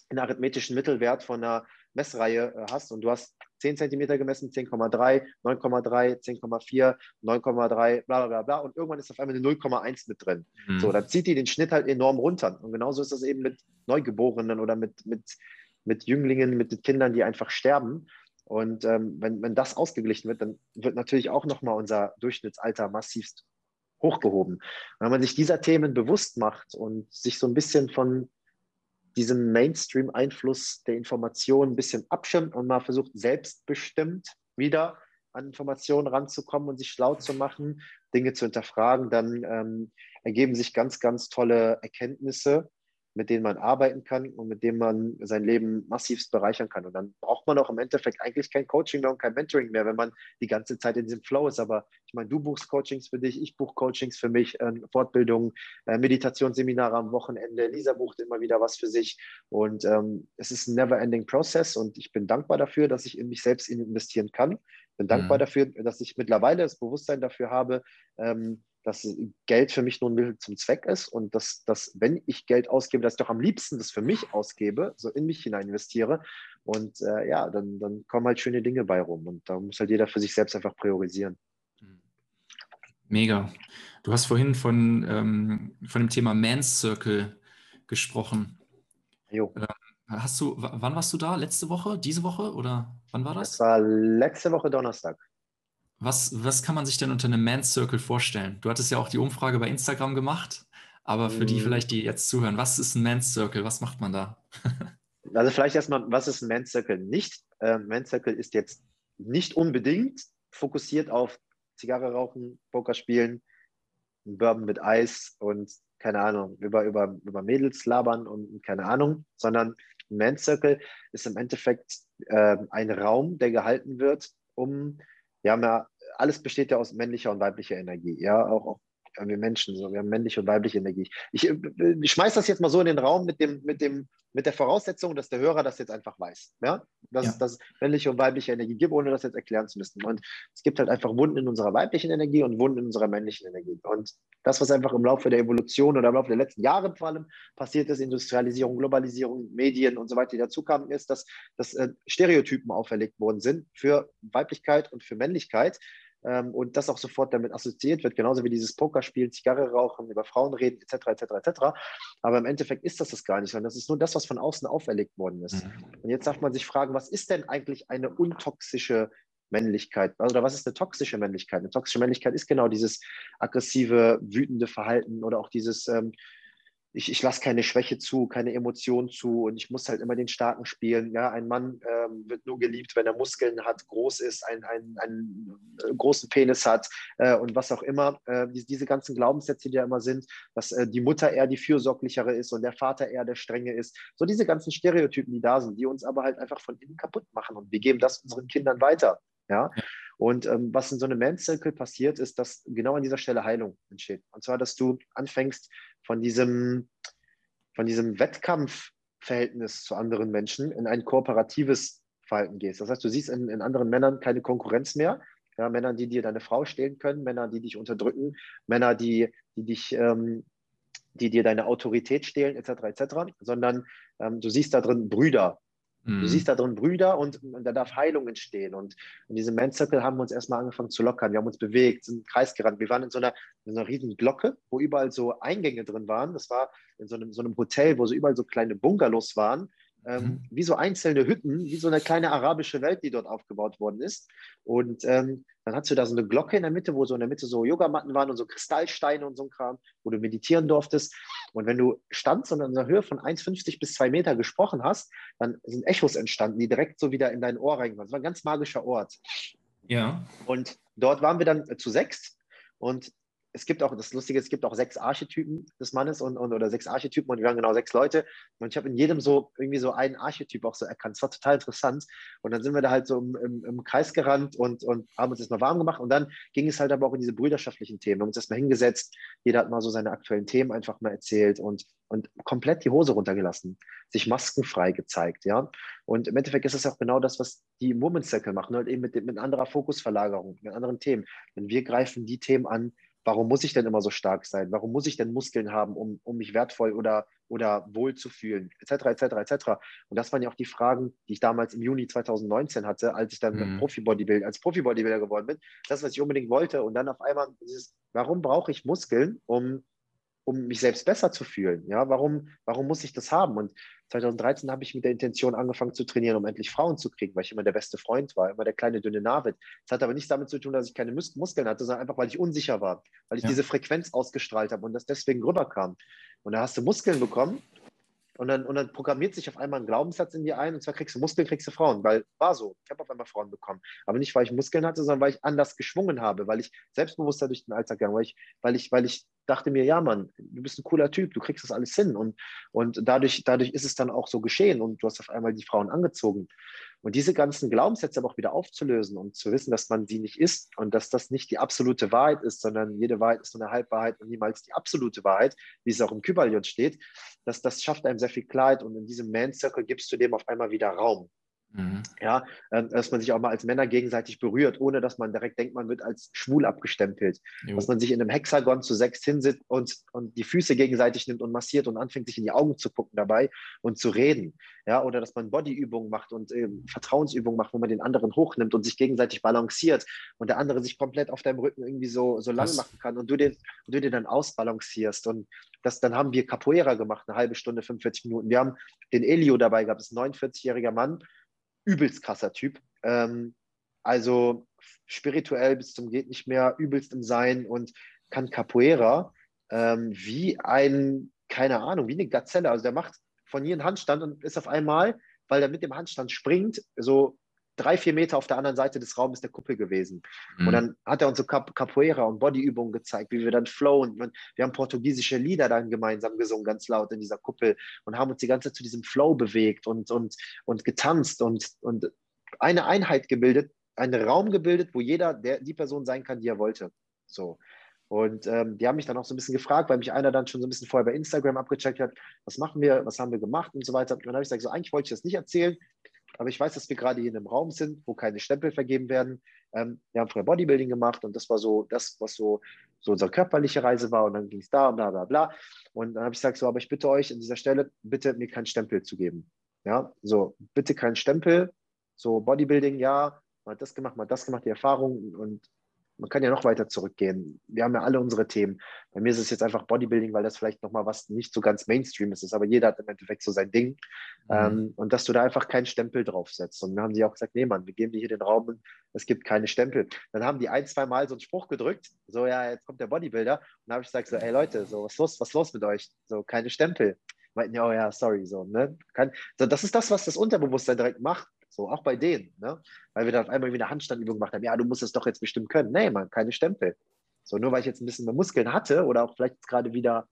einen arithmetischen Mittelwert von einer Messreihe äh, hast und du hast 10 cm gemessen, 10,3, 9,3, 10,4, 9,3, bla bla bla und irgendwann ist auf einmal eine 0,1 mit drin. Mhm. So, dann zieht die den Schnitt halt enorm runter. Und genauso ist das eben mit Neugeborenen oder mit, mit, mit Jünglingen, mit Kindern, die einfach sterben. Und ähm, wenn, wenn das ausgeglichen wird, dann wird natürlich auch nochmal unser Durchschnittsalter massivst hochgehoben. Wenn man sich dieser Themen bewusst macht und sich so ein bisschen von diesem Mainstream-Einfluss der Information ein bisschen abschirmt und mal versucht, selbstbestimmt wieder an Informationen ranzukommen und sich schlau zu machen, Dinge zu hinterfragen, dann ähm, ergeben sich ganz, ganz tolle Erkenntnisse, mit denen man arbeiten kann und mit denen man sein Leben massivst bereichern kann. Und dann braucht man auch im Endeffekt eigentlich kein Coaching mehr und kein Mentoring mehr, wenn man die ganze Zeit in diesem Flow ist. Aber ich meine, du buchst Coachings für dich, ich buche Coachings für mich, äh, Fortbildungen, äh, Meditationsseminare am Wochenende. Lisa bucht immer wieder was für sich. Und ähm, es ist ein never-ending Process und ich bin dankbar dafür, dass ich in mich selbst investieren kann. Bin dankbar mhm. dafür, dass ich mittlerweile das Bewusstsein dafür habe, ähm, dass Geld für mich nur ein Mittel zum Zweck ist und dass, dass, wenn ich Geld ausgebe, dass ich doch am liebsten das für mich ausgebe, so in mich hinein investiere. Und äh, ja, dann, dann kommen halt schöne Dinge bei rum. Und da muss halt jeder für sich selbst einfach priorisieren. Mega. Du hast vorhin von, ähm, von dem Thema Man's Circle gesprochen. Jo. Ähm, hast du, wann warst du da? Letzte Woche? Diese Woche? Oder wann war das? Das war letzte Woche Donnerstag. Was, was kann man sich denn unter einem Man's Circle vorstellen? Du hattest ja auch die Umfrage bei Instagram gemacht, aber für die mhm. vielleicht, die jetzt zuhören, was ist ein Man's Circle? Was macht man da? *laughs* also vielleicht erstmal, was ist ein Man's Circle nicht? Äh, Man's Circle ist jetzt nicht unbedingt fokussiert auf Zigarre rauchen, Poker spielen, Bourbon mit Eis und keine Ahnung, über, über, über Mädels labern und keine Ahnung, sondern ein Man's Circle ist im Endeffekt äh, ein Raum, der gehalten wird, um wir haben ja, alles besteht ja aus männlicher und weiblicher Energie, ja, auch, auch wir Menschen, so, wir haben männliche und weibliche Energie. Ich, äh, ich schmeiß das jetzt mal so in den Raum mit, dem, mit, dem, mit der Voraussetzung, dass der Hörer das jetzt einfach weiß. Ja? Dass ja. es männliche und weibliche Energie gibt, ohne das jetzt erklären zu müssen. Und es gibt halt einfach Wunden in unserer weiblichen Energie und Wunden in unserer männlichen Energie. Und das, was einfach im Laufe der Evolution oder im Laufe der letzten Jahre vor allem passiert ist, Industrialisierung, Globalisierung, Medien und so weiter, die dazukamen, ist, dass, dass äh, Stereotypen auferlegt worden sind für Weiblichkeit und für Männlichkeit ähm, und das auch sofort damit assoziiert wird, genauso wie dieses Pokerspiel, Zigarre rauchen, über Frauen reden, etc., etc., etc. Aber im Endeffekt ist das das gar nicht, sondern das ist nur das, was von außen auferlegt worden ist. Mhm. Und jetzt darf man sich fragen, was ist denn eigentlich eine untoxische Männlichkeit oder was ist eine toxische Männlichkeit? Eine toxische Männlichkeit ist genau dieses aggressive, wütende Verhalten oder auch dieses ähm, ich, ich lasse keine Schwäche zu, keine Emotionen zu und ich muss halt immer den Starken spielen. Ja, ein Mann ähm, wird nur geliebt, wenn er Muskeln hat, groß ist, einen, einen, einen äh, großen Penis hat äh, und was auch immer. Äh, die, diese ganzen Glaubenssätze, die ja immer sind, dass äh, die Mutter eher die fürsorglichere ist und der Vater eher der strenge ist. So diese ganzen Stereotypen, die da sind, die uns aber halt einfach von innen kaputt machen und wir geben das unseren Kindern weiter. Ja. Und ähm, was in so einem Man Circle passiert, ist, dass genau an dieser Stelle Heilung entsteht. Und zwar, dass du anfängst, von diesem, von diesem Wettkampfverhältnis zu anderen Menschen in ein kooperatives Verhalten gehst. Das heißt, du siehst in, in anderen Männern keine Konkurrenz mehr. Ja, Männer, die dir deine Frau stehlen können, Männer, die dich unterdrücken, Männer, die, die dich ähm, die dir deine Autorität stehlen, etc., etc., sondern ähm, du siehst da drin Brüder, Mhm. Du siehst da drin Brüder und, und, da darf Heilung entstehen. Und in diesem Man Circle haben wir uns erstmal angefangen zu lockern. Wir haben uns bewegt, sind im Kreis gerannt. Wir waren in so einer, in so einer riesen Glocke, wo überall so Eingänge drin waren. Das war in so einem, so einem Hotel, wo so überall so kleine Bungalows waren ähm, mhm. wie so einzelne Hütten, wie so eine kleine arabische Welt, die dort aufgebaut worden ist. Und ähm, dann hast du da so eine Glocke in der Mitte, wo so in der Mitte so Yogamatten waren und so Kristallsteine und so ein Kram, wo du meditieren durftest. Und wenn du standst und in einer Höhe von 1,50 bis 2 Meter gesprochen hast, dann sind Echos entstanden, die direkt so wieder in dein Ohr reingehen. Das war ein ganz magischer Ort. Ja. Und dort waren wir dann zu sechs und es gibt auch, das Lustige, es gibt auch sechs Archetypen des Mannes und, und oder sechs Archetypen und wir waren genau sechs Leute. Und ich habe in jedem so irgendwie so einen Archetyp auch so erkannt. Es war total interessant. Und dann sind wir da halt so im, im, im Kreis gerannt und, und haben uns erstmal warm gemacht. Und dann ging es halt aber auch in diese brüderschaftlichen Themen. Wir haben uns erstmal hingesetzt. Jeder hat mal so seine aktuellen Themen einfach mal erzählt und, und komplett die Hose runtergelassen, sich maskenfrei gezeigt, ja. Und im Endeffekt ist es auch genau das, was die Women's Circle machen, halt eben mit, mit anderer Fokusverlagerung, mit anderen Themen. Denn wir greifen die Themen an, Warum muss ich denn immer so stark sein? Warum muss ich denn Muskeln haben, um, um mich wertvoll oder, oder wohl zu fühlen? Etc., etc., etc. Und das waren ja auch die Fragen, die ich damals im Juni 2019 hatte, als ich dann mhm. Profi-Bodybuilder, als Profi-Bodybuilder geworden bin. Das, was ich unbedingt wollte. Und dann auf einmal dieses, warum brauche ich Muskeln, um, um mich selbst besser zu fühlen? Ja, warum, warum muss ich das haben? Und 2013 habe ich mit der Intention angefangen zu trainieren, um endlich Frauen zu kriegen, weil ich immer der beste Freund war, immer der kleine dünne Navid. Das hat aber nichts damit zu tun, dass ich keine Mus Muskeln hatte, sondern einfach, weil ich unsicher war, weil ich ja. diese Frequenz ausgestrahlt habe und das deswegen rüberkam. Und da hast du Muskeln bekommen und dann, und dann programmiert sich auf einmal ein Glaubenssatz in dir ein, und zwar kriegst du Muskeln, kriegst du Frauen, weil war so. Ich habe auf einmal Frauen bekommen. Aber nicht, weil ich Muskeln hatte, sondern weil ich anders geschwungen habe, weil ich selbstbewusster durch den Alltag gegangen, weil ich, weil ich, weil ich dachte mir, ja, Mann, du bist ein cooler Typ, du kriegst das alles hin. Und, und dadurch, dadurch ist es dann auch so geschehen und du hast auf einmal die Frauen angezogen. Und diese ganzen Glaubenssätze aber auch wieder aufzulösen und zu wissen, dass man sie nicht ist und dass das nicht die absolute Wahrheit ist, sondern jede Wahrheit ist nur eine Halbwahrheit und niemals die absolute Wahrheit, wie es auch im Kybalion steht, dass das schafft einem sehr viel Klarheit und in diesem Man-Circle gibst du dem auf einmal wieder Raum. Mhm. Ja, ähm, dass man sich auch mal als Männer gegenseitig berührt, ohne dass man direkt denkt, man wird als schwul abgestempelt. Jo. Dass man sich in einem Hexagon zu sechs hinsitzt und, und die Füße gegenseitig nimmt und massiert und anfängt, sich in die Augen zu gucken dabei und zu reden. Ja, oder dass man Bodyübungen macht und äh, Vertrauensübungen macht, wo man den anderen hochnimmt und sich gegenseitig balanciert und der andere sich komplett auf deinem Rücken irgendwie so, so lang machen kann und du den, und du den dann ausbalancierst. Und das, dann haben wir Capoeira gemacht, eine halbe Stunde, 45 Minuten. Wir haben den Elio dabei gehabt, das ist ein 49-jähriger Mann, übelst krasser Typ. Ähm, also spirituell bis zum geht nicht mehr, übelst im Sein und kann Capoeira ähm, wie ein, keine Ahnung, wie eine Gazelle. Also der macht von hier einen Handstand und ist auf einmal, weil er mit dem Handstand springt, so drei, vier Meter auf der anderen Seite des Raumes der Kuppel gewesen. Mhm. Und dann hat er uns so Cap Capoeira und Bodyübungen gezeigt, wie wir dann flowen. Und wir haben portugiesische Lieder dann gemeinsam gesungen, ganz laut in dieser Kuppel und haben uns die ganze Zeit zu diesem Flow bewegt und, und, und getanzt und, und eine Einheit gebildet, einen Raum gebildet, wo jeder der, die Person sein kann, die er wollte. So. Und ähm, die haben mich dann auch so ein bisschen gefragt, weil mich einer dann schon so ein bisschen vorher bei Instagram abgecheckt hat, was machen wir, was haben wir gemacht und so weiter. Und dann habe ich gesagt, so eigentlich wollte ich das nicht erzählen, aber ich weiß, dass wir gerade hier in einem Raum sind, wo keine Stempel vergeben werden. Ähm, wir haben früher Bodybuilding gemacht und das war so das, was so, so unsere körperliche Reise war und dann ging es da und bla bla bla. Und dann habe ich gesagt, so, aber ich bitte euch an dieser Stelle, bitte mir keinen Stempel zu geben. Ja, so, bitte keinen Stempel. So, Bodybuilding, ja, hat das gemacht, hat das gemacht, die Erfahrung und man kann ja noch weiter zurückgehen. Wir haben ja alle unsere Themen. Bei mir ist es jetzt einfach Bodybuilding, weil das vielleicht nochmal was nicht so ganz Mainstream ist, aber jeder hat im Endeffekt so sein Ding. Mhm. Ähm, und dass du da einfach keinen Stempel draufsetzt. Und dann haben die auch gesagt, nee, Mann, wir geben dir hier den Raum und es gibt keine Stempel. Dann haben die ein, zwei Mal so einen Spruch gedrückt, so, ja, jetzt kommt der Bodybuilder. Und dann habe ich gesagt, so, ey Leute, so, was los, was los mit euch? So, keine Stempel. Meinten, ja, oh ja, sorry, so, ne? Kann, so, das ist das, was das Unterbewusstsein direkt macht. So, auch bei denen, ne? Weil wir dann auf einmal wieder eine Handstandübung gemacht haben. Ja, du musst es doch jetzt bestimmt können. Nee, man, keine Stempel. So, nur weil ich jetzt ein bisschen mehr Muskeln hatte oder auch vielleicht gerade wieder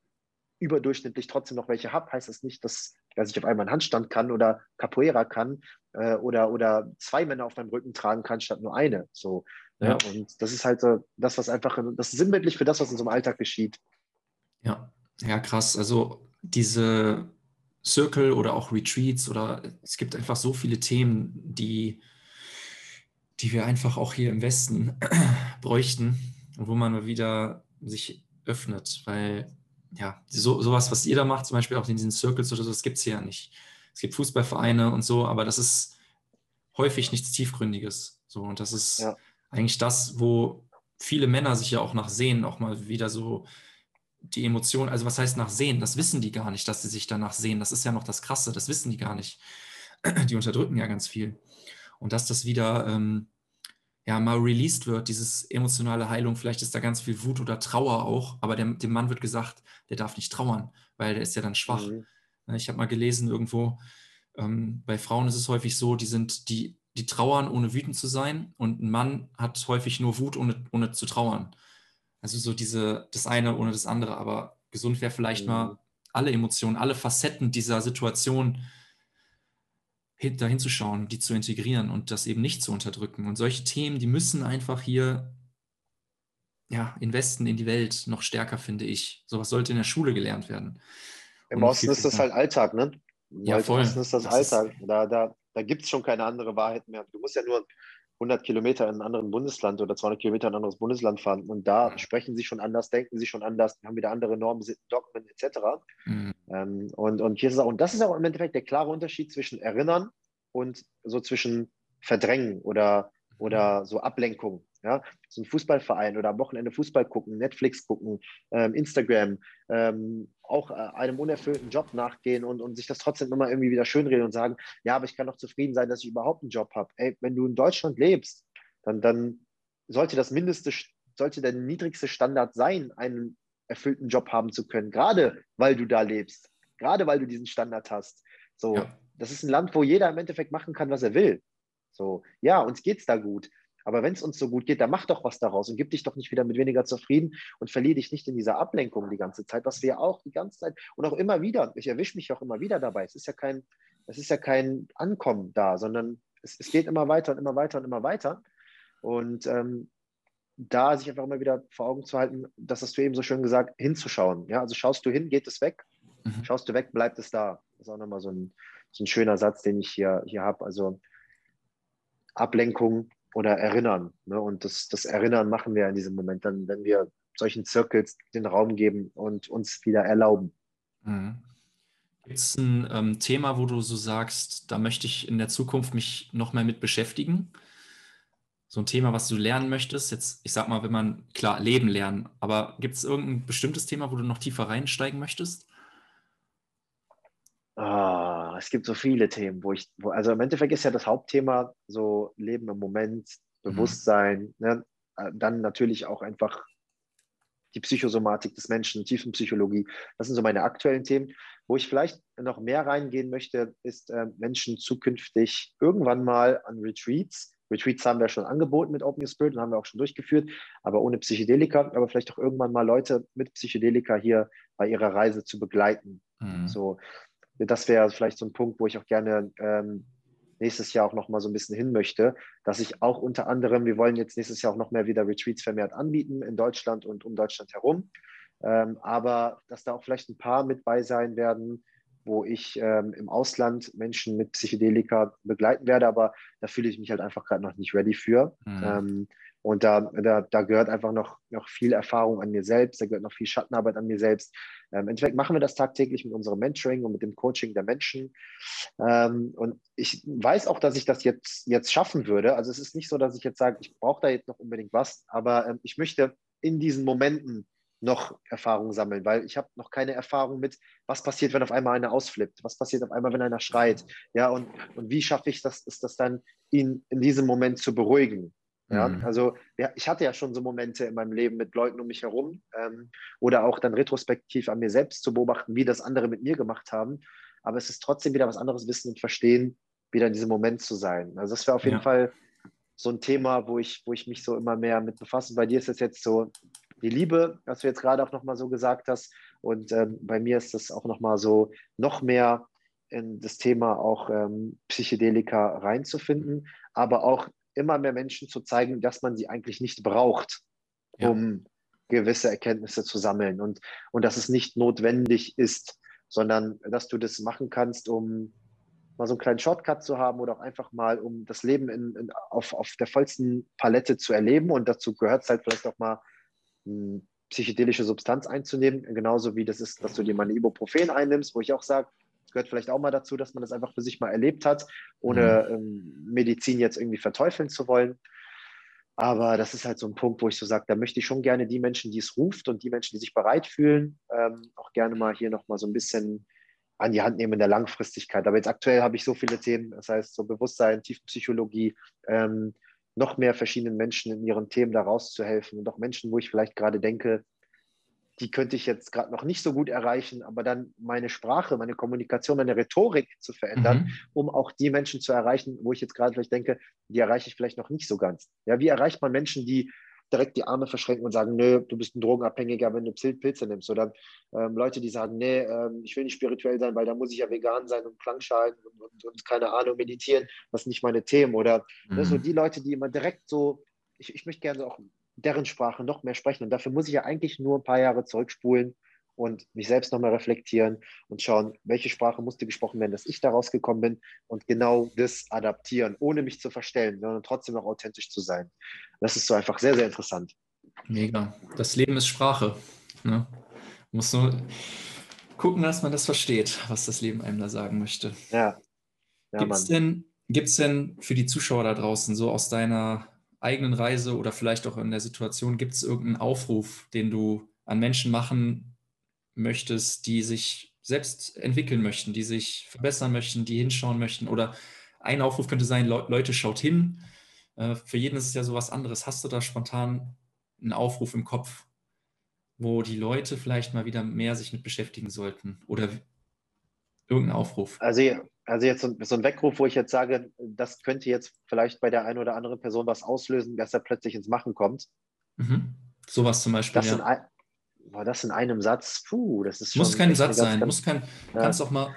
überdurchschnittlich trotzdem noch welche habe, heißt das nicht, dass, dass ich auf einmal einen Handstand kann oder Capoeira kann äh, oder, oder zwei Männer auf meinem Rücken tragen kann, statt nur eine. So, ja. Ne? Und das ist halt so, das, was einfach, das ist sinnbildlich für das, was in so einem Alltag geschieht. Ja, ja, krass. Also diese Circle oder auch Retreats oder es gibt einfach so viele Themen, die, die wir einfach auch hier im Westen *clears throat* bräuchten und wo man mal wieder sich öffnet, weil ja, so, sowas, was ihr da macht, zum Beispiel auch in diesen Circles oder so, das gibt es hier ja nicht. Es gibt Fußballvereine und so, aber das ist häufig nichts Tiefgründiges. So, und das ist ja. eigentlich das, wo viele Männer sich ja auch nach sehen, auch mal wieder so die Emotionen, also was heißt nach sehen? Das wissen die gar nicht, dass sie sich danach sehen. Das ist ja noch das Krasse, das wissen die gar nicht. *clears throat* Die unterdrücken ja ganz viel. Und dass das wieder ähm, ja, mal released wird, dieses emotionale Heilung, vielleicht ist da ganz viel Wut oder Trauer auch, aber dem, dem Mann wird gesagt, der darf nicht trauern, weil der ist ja dann schwach. Mhm. Ich habe mal gelesen irgendwo, ähm, bei Frauen ist es häufig so, die sind, die, die trauern, ohne wütend zu sein, und ein Mann hat häufig nur Wut, ohne, ohne zu trauern. Also so diese, das eine ohne das andere, aber gesund wäre vielleicht mhm. mal alle Emotionen, alle Facetten dieser Situation dahin zu schauen, die zu integrieren und das eben nicht zu unterdrücken. Und solche Themen, die müssen einfach hier ja, investen in die Welt noch stärker, finde ich. Sowas sollte in der Schule gelernt werden. Im Osten ist das halt Alltag, ne? Ja, voll. Im Osten ist das, das Alltag. Ist... Da, da, da gibt es schon keine andere Wahrheit mehr. Du musst ja nur 100 Kilometer in ein anderes Bundesland oder 200 Kilometer in ein anderes Bundesland fahren und da ja. sprechen sie schon anders, denken sie schon anders, haben wieder andere Normen, Dogmen etc. Mhm. Ähm, und, und hier ist es auch, und das ist auch im Endeffekt der klare Unterschied zwischen Erinnern und so zwischen Verdrängen oder, oder mhm. so Ablenkung. Ja, so ein Fußballverein oder am Wochenende Fußball gucken, Netflix gucken, ähm, Instagram, ähm, auch äh, einem unerfüllten Job nachgehen und, und sich das trotzdem immer irgendwie wieder schönreden und sagen, ja, aber ich kann doch zufrieden sein, dass ich überhaupt einen Job habe. Ey, wenn du in Deutschland lebst, dann, dann sollte das mindeste, sollte der niedrigste Standard sein, einen erfüllten Job haben zu können, gerade weil du da lebst, gerade weil du diesen Standard hast. So, ja. das ist ein Land, wo jeder im Endeffekt machen kann, was er will. So, ja, uns geht es da gut. Aber wenn es uns so gut geht, dann mach doch was daraus und gib dich doch nicht wieder mit weniger zufrieden und verliere dich nicht in dieser Ablenkung die ganze Zeit, was wir auch die ganze Zeit und auch immer wieder, ich erwische mich auch immer wieder dabei. Es ist ja kein, es ist ja kein Ankommen da, sondern es, es geht immer weiter und immer weiter und immer weiter. Und ähm, da sich einfach immer wieder vor Augen zu halten, das hast du eben so schön gesagt, hinzuschauen. Ja, also schaust du hin, geht es weg. Mhm. Schaust du weg, bleibt es da. Das ist auch nochmal so ein, so ein schöner Satz, den ich hier, hier habe. Also Ablenkung oder erinnern. Ne? Und das, das Erinnern machen wir in diesem Moment dann, wenn wir solchen Circles den Raum geben und uns wieder erlauben. Mhm. Gibt es ein ähm, Thema, wo du so sagst, da möchte ich in der Zukunft mich noch mehr mit beschäftigen? So ein Thema, was du lernen möchtest? Jetzt, ich sag mal, wenn man, klar, Leben lernen, aber gibt es irgendein bestimmtes Thema, wo du noch tiefer reinsteigen möchtest? Ah, es gibt so viele Themen, wo ich, wo, also im Endeffekt ist ja das Hauptthema so Leben im Moment, mhm. Bewusstsein, mhm. ne? Äh, dann natürlich auch einfach die Psychosomatik des Menschen, Tiefenpsychologie. Das sind so meine aktuellen Themen. Wo ich vielleicht noch mehr reingehen möchte, ist äh, Menschen zukünftig irgendwann mal an Retreats. Retreats haben wir schon angeboten mit Open Spirit und haben wir auch schon durchgeführt, aber ohne Psychedelika, aber vielleicht auch irgendwann mal Leute mit Psychedelika hier bei ihrer Reise zu begleiten. Mhm. So, das wäre vielleicht so ein Punkt, wo ich auch gerne ähm, nächstes Jahr auch noch mal so ein bisschen hin möchte, dass ich auch unter anderem, wir wollen jetzt nächstes Jahr auch noch mehr wieder Retreats vermehrt anbieten in Deutschland und um Deutschland herum, ähm, aber dass da auch vielleicht ein paar mit bei sein werden, wo ich ähm, im Ausland Menschen mit Psychedelika begleiten werde, aber da fühle ich mich halt einfach gerade noch nicht ready für. Mhm. Ähm, und da, da, da gehört einfach noch, noch viel Erfahrung an mir selbst, da gehört noch viel Schattenarbeit an mir selbst. Ähm, Im Endeffekt machen wir das tagtäglich mit unserem Mentoring und mit dem Coaching der Menschen. Ähm, und ich weiß auch, dass ich das jetzt, jetzt schaffen würde. Also es ist nicht so, dass ich jetzt sage, ich brauche da jetzt noch unbedingt was, aber ähm, ich möchte in diesen Momenten noch Erfahrung sammeln, weil ich habe noch keine Erfahrung mit, was passiert, wenn auf einmal einer ausflippt, was passiert auf einmal, wenn einer schreit, ja, und, und wie schaffe ich das, ist das dann, ihn in diesem Moment zu beruhigen, ja, mhm. also ja, ich hatte ja schon so Momente in meinem Leben mit Leuten um mich herum ähm, oder auch dann retrospektiv an mir selbst zu beobachten, wie das andere mit mir gemacht haben. Aber es ist trotzdem wieder was anderes Wissen und Verstehen, wieder in diesem Moment zu sein. Also das wäre auf jeden ja. Fall so ein Thema, wo ich, wo ich mich so immer mehr mit befasse. Bei dir ist es jetzt so die Liebe, was du jetzt gerade auch nochmal so gesagt hast. Und ähm, bei mir ist das auch nochmal so noch mehr in das Thema auch ähm, Psychedelika reinzufinden, aber auch immer mehr Menschen zu zeigen, dass man sie eigentlich nicht braucht, um ja. gewisse Erkenntnisse zu sammeln und, und dass es nicht notwendig ist, sondern dass du das machen kannst, um mal so einen kleinen Shortcut zu haben oder auch einfach mal, um das Leben in, in, auf, auf der vollsten Palette zu erleben. Und dazu gehört es halt vielleicht auch mal, eine psychedelische Substanz einzunehmen, genauso wie das ist, dass du dir mal eine Ibuprofen einnimmst, wo ich auch sage, gehört vielleicht auch mal dazu, dass man das einfach für sich mal erlebt hat, ohne mhm. ähm, Medizin jetzt irgendwie verteufeln zu wollen. Aber das ist halt so ein Punkt, wo ich so sage, da möchte ich schon gerne die Menschen, die es ruft und die Menschen, die sich bereit fühlen, ähm, auch gerne mal hier nochmal so ein bisschen an die Hand nehmen in der Langfristigkeit. Aber jetzt aktuell habe ich so viele Themen, das heißt so Bewusstsein, Tiefenpsychologie, ähm, noch mehr verschiedenen Menschen in ihren Themen da rauszuhelfen und auch Menschen, wo ich vielleicht gerade denke, die könnte ich jetzt gerade noch nicht so gut erreichen, aber dann meine Sprache, meine Kommunikation, meine Rhetorik zu verändern, mhm. um auch die Menschen zu erreichen, wo ich jetzt gerade vielleicht denke, die erreiche ich vielleicht noch nicht so ganz. Ja, wie erreicht man Menschen, die direkt die Arme verschränken und sagen, nö, du bist ein Drogenabhängiger, wenn du Pilze nimmst. Oder ähm, Leute, die sagen, nee, ähm, ich will nicht spirituell sein, weil da muss ich ja vegan sein und Klangschalen und, und, und keine Ahnung, meditieren. Das sind nicht meine Themen. Oder mhm. ne, so mhm. die Leute, die immer direkt so, ich, ich möchte gerne auch deren Sprache noch mehr sprechen. Und dafür muss ich ja eigentlich nur ein paar Jahre zurückspulen und mich selbst nochmal reflektieren und schauen, welche Sprache musste gesprochen werden, dass ich da rausgekommen bin und genau das adaptieren, ohne mich zu verstellen, sondern trotzdem noch authentisch zu sein. Das ist so einfach sehr, sehr interessant. Mega. Das Leben ist Sprache. Ne? Muss nur gucken, dass man das versteht, was das Leben einem da sagen möchte. Ja. ja Gibt es denn, gibt's denn für die Zuschauer da draußen so aus deiner eigenen Reise oder vielleicht auch in der Situation, gibt es irgendeinen Aufruf, den du an Menschen machen möchtest, die sich selbst entwickeln möchten, die sich verbessern möchten, die hinschauen möchten. Oder ein Aufruf könnte sein, Leute, schaut hin. Äh, für jeden ist es ja sowas anderes. Hast du da spontan einen Aufruf im Kopf, wo die Leute vielleicht mal wieder mehr sich mit beschäftigen sollten? Oder irgendein Aufruf? Also, also jetzt so, so ein Weckruf, wo ich jetzt sage, das könnte jetzt vielleicht bei der einen oder anderen Person was auslösen, dass er plötzlich ins Machen kommt. Mhm. Sowas zum Beispiel. Das, ja. sind, war das in einem Satz? Puh, das ist schon. Muss kein Satz sein. Muss kein, ja. kannst auch mal.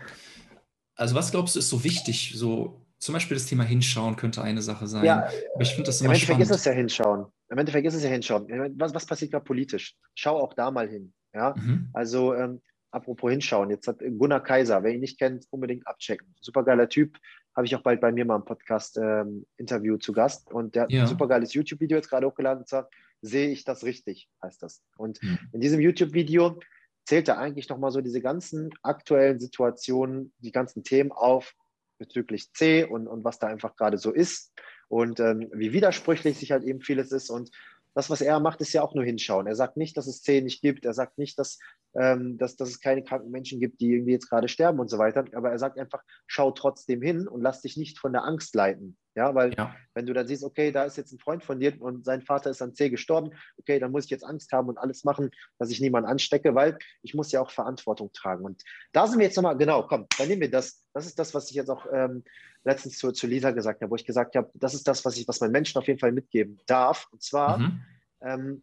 Also, was glaubst du, ist so wichtig? So, zum Beispiel das Thema Hinschauen könnte eine Sache sein. Ja, Aber ich finde das immer Im Endeffekt spannend. ist es ja Hinschauen. Im Endeffekt ist es ja Hinschauen. Was, was passiert gerade politisch? Schau auch da mal hin. Ja, mhm. also ähm, apropos Hinschauen. Jetzt hat Gunnar Kaiser, wer ihn nicht kennt, unbedingt abchecken. Supergeiler Typ. Habe ich auch bald bei mir mal im Podcast-Interview ähm, zu Gast. Und der hat ja. ein supergeiles YouTube-Video jetzt gerade hochgeladen. Und zwar sehe ich das richtig, heißt das. Und mhm. in diesem YouTube-Video zählt er eigentlich nochmal so diese ganzen aktuellen Situationen, die ganzen Themen auf bezüglich C und, und was da einfach gerade so ist und ähm, wie widersprüchlich sich halt eben vieles ist. Und das, was er macht, ist ja auch nur hinschauen. Er sagt nicht, dass es C nicht gibt. Er sagt nicht, dass, ähm, dass, dass es keine kranken Menschen gibt, die irgendwie jetzt gerade sterben und so weiter. Aber er sagt einfach, schau trotzdem hin und lass dich nicht von der Angst leiten. Ja, weil ja. wenn du dann siehst, okay, da ist jetzt ein Freund von dir und sein Vater ist an C gestorben, okay, dann muss ich jetzt Angst haben und alles machen, dass ich niemanden anstecke, weil ich muss ja auch Verantwortung tragen. Und da sind wir jetzt nochmal, genau, komm, dann nehmen wir das. Das ist das, was ich jetzt auch ähm, letztens zu, zu Lisa gesagt habe, wo ich gesagt habe, das ist das, was ich, was man Menschen auf jeden Fall mitgeben darf. Und zwar, mhm. ähm,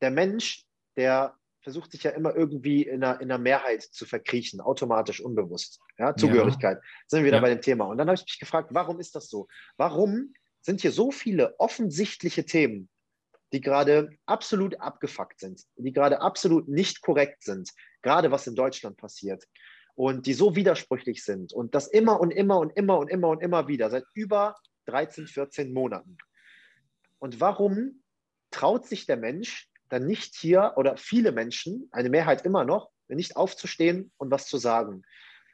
der Mensch, der versucht sich ja immer irgendwie in einer, in einer Mehrheit zu verkriechen, automatisch, unbewusst. Ja, Zugehörigkeit. Ja. Sind wir wieder ja. bei dem Thema. Und dann habe ich mich gefragt, warum ist das so? Warum sind hier so viele offensichtliche Themen, die gerade absolut abgefuckt sind, die gerade absolut nicht korrekt sind, gerade was in Deutschland passiert und die so widersprüchlich sind und das immer und immer und immer und immer und immer wieder seit über 13, 14 Monaten. Und warum traut sich der Mensch dann nicht hier oder viele Menschen, eine Mehrheit immer noch, nicht aufzustehen und was zu sagen.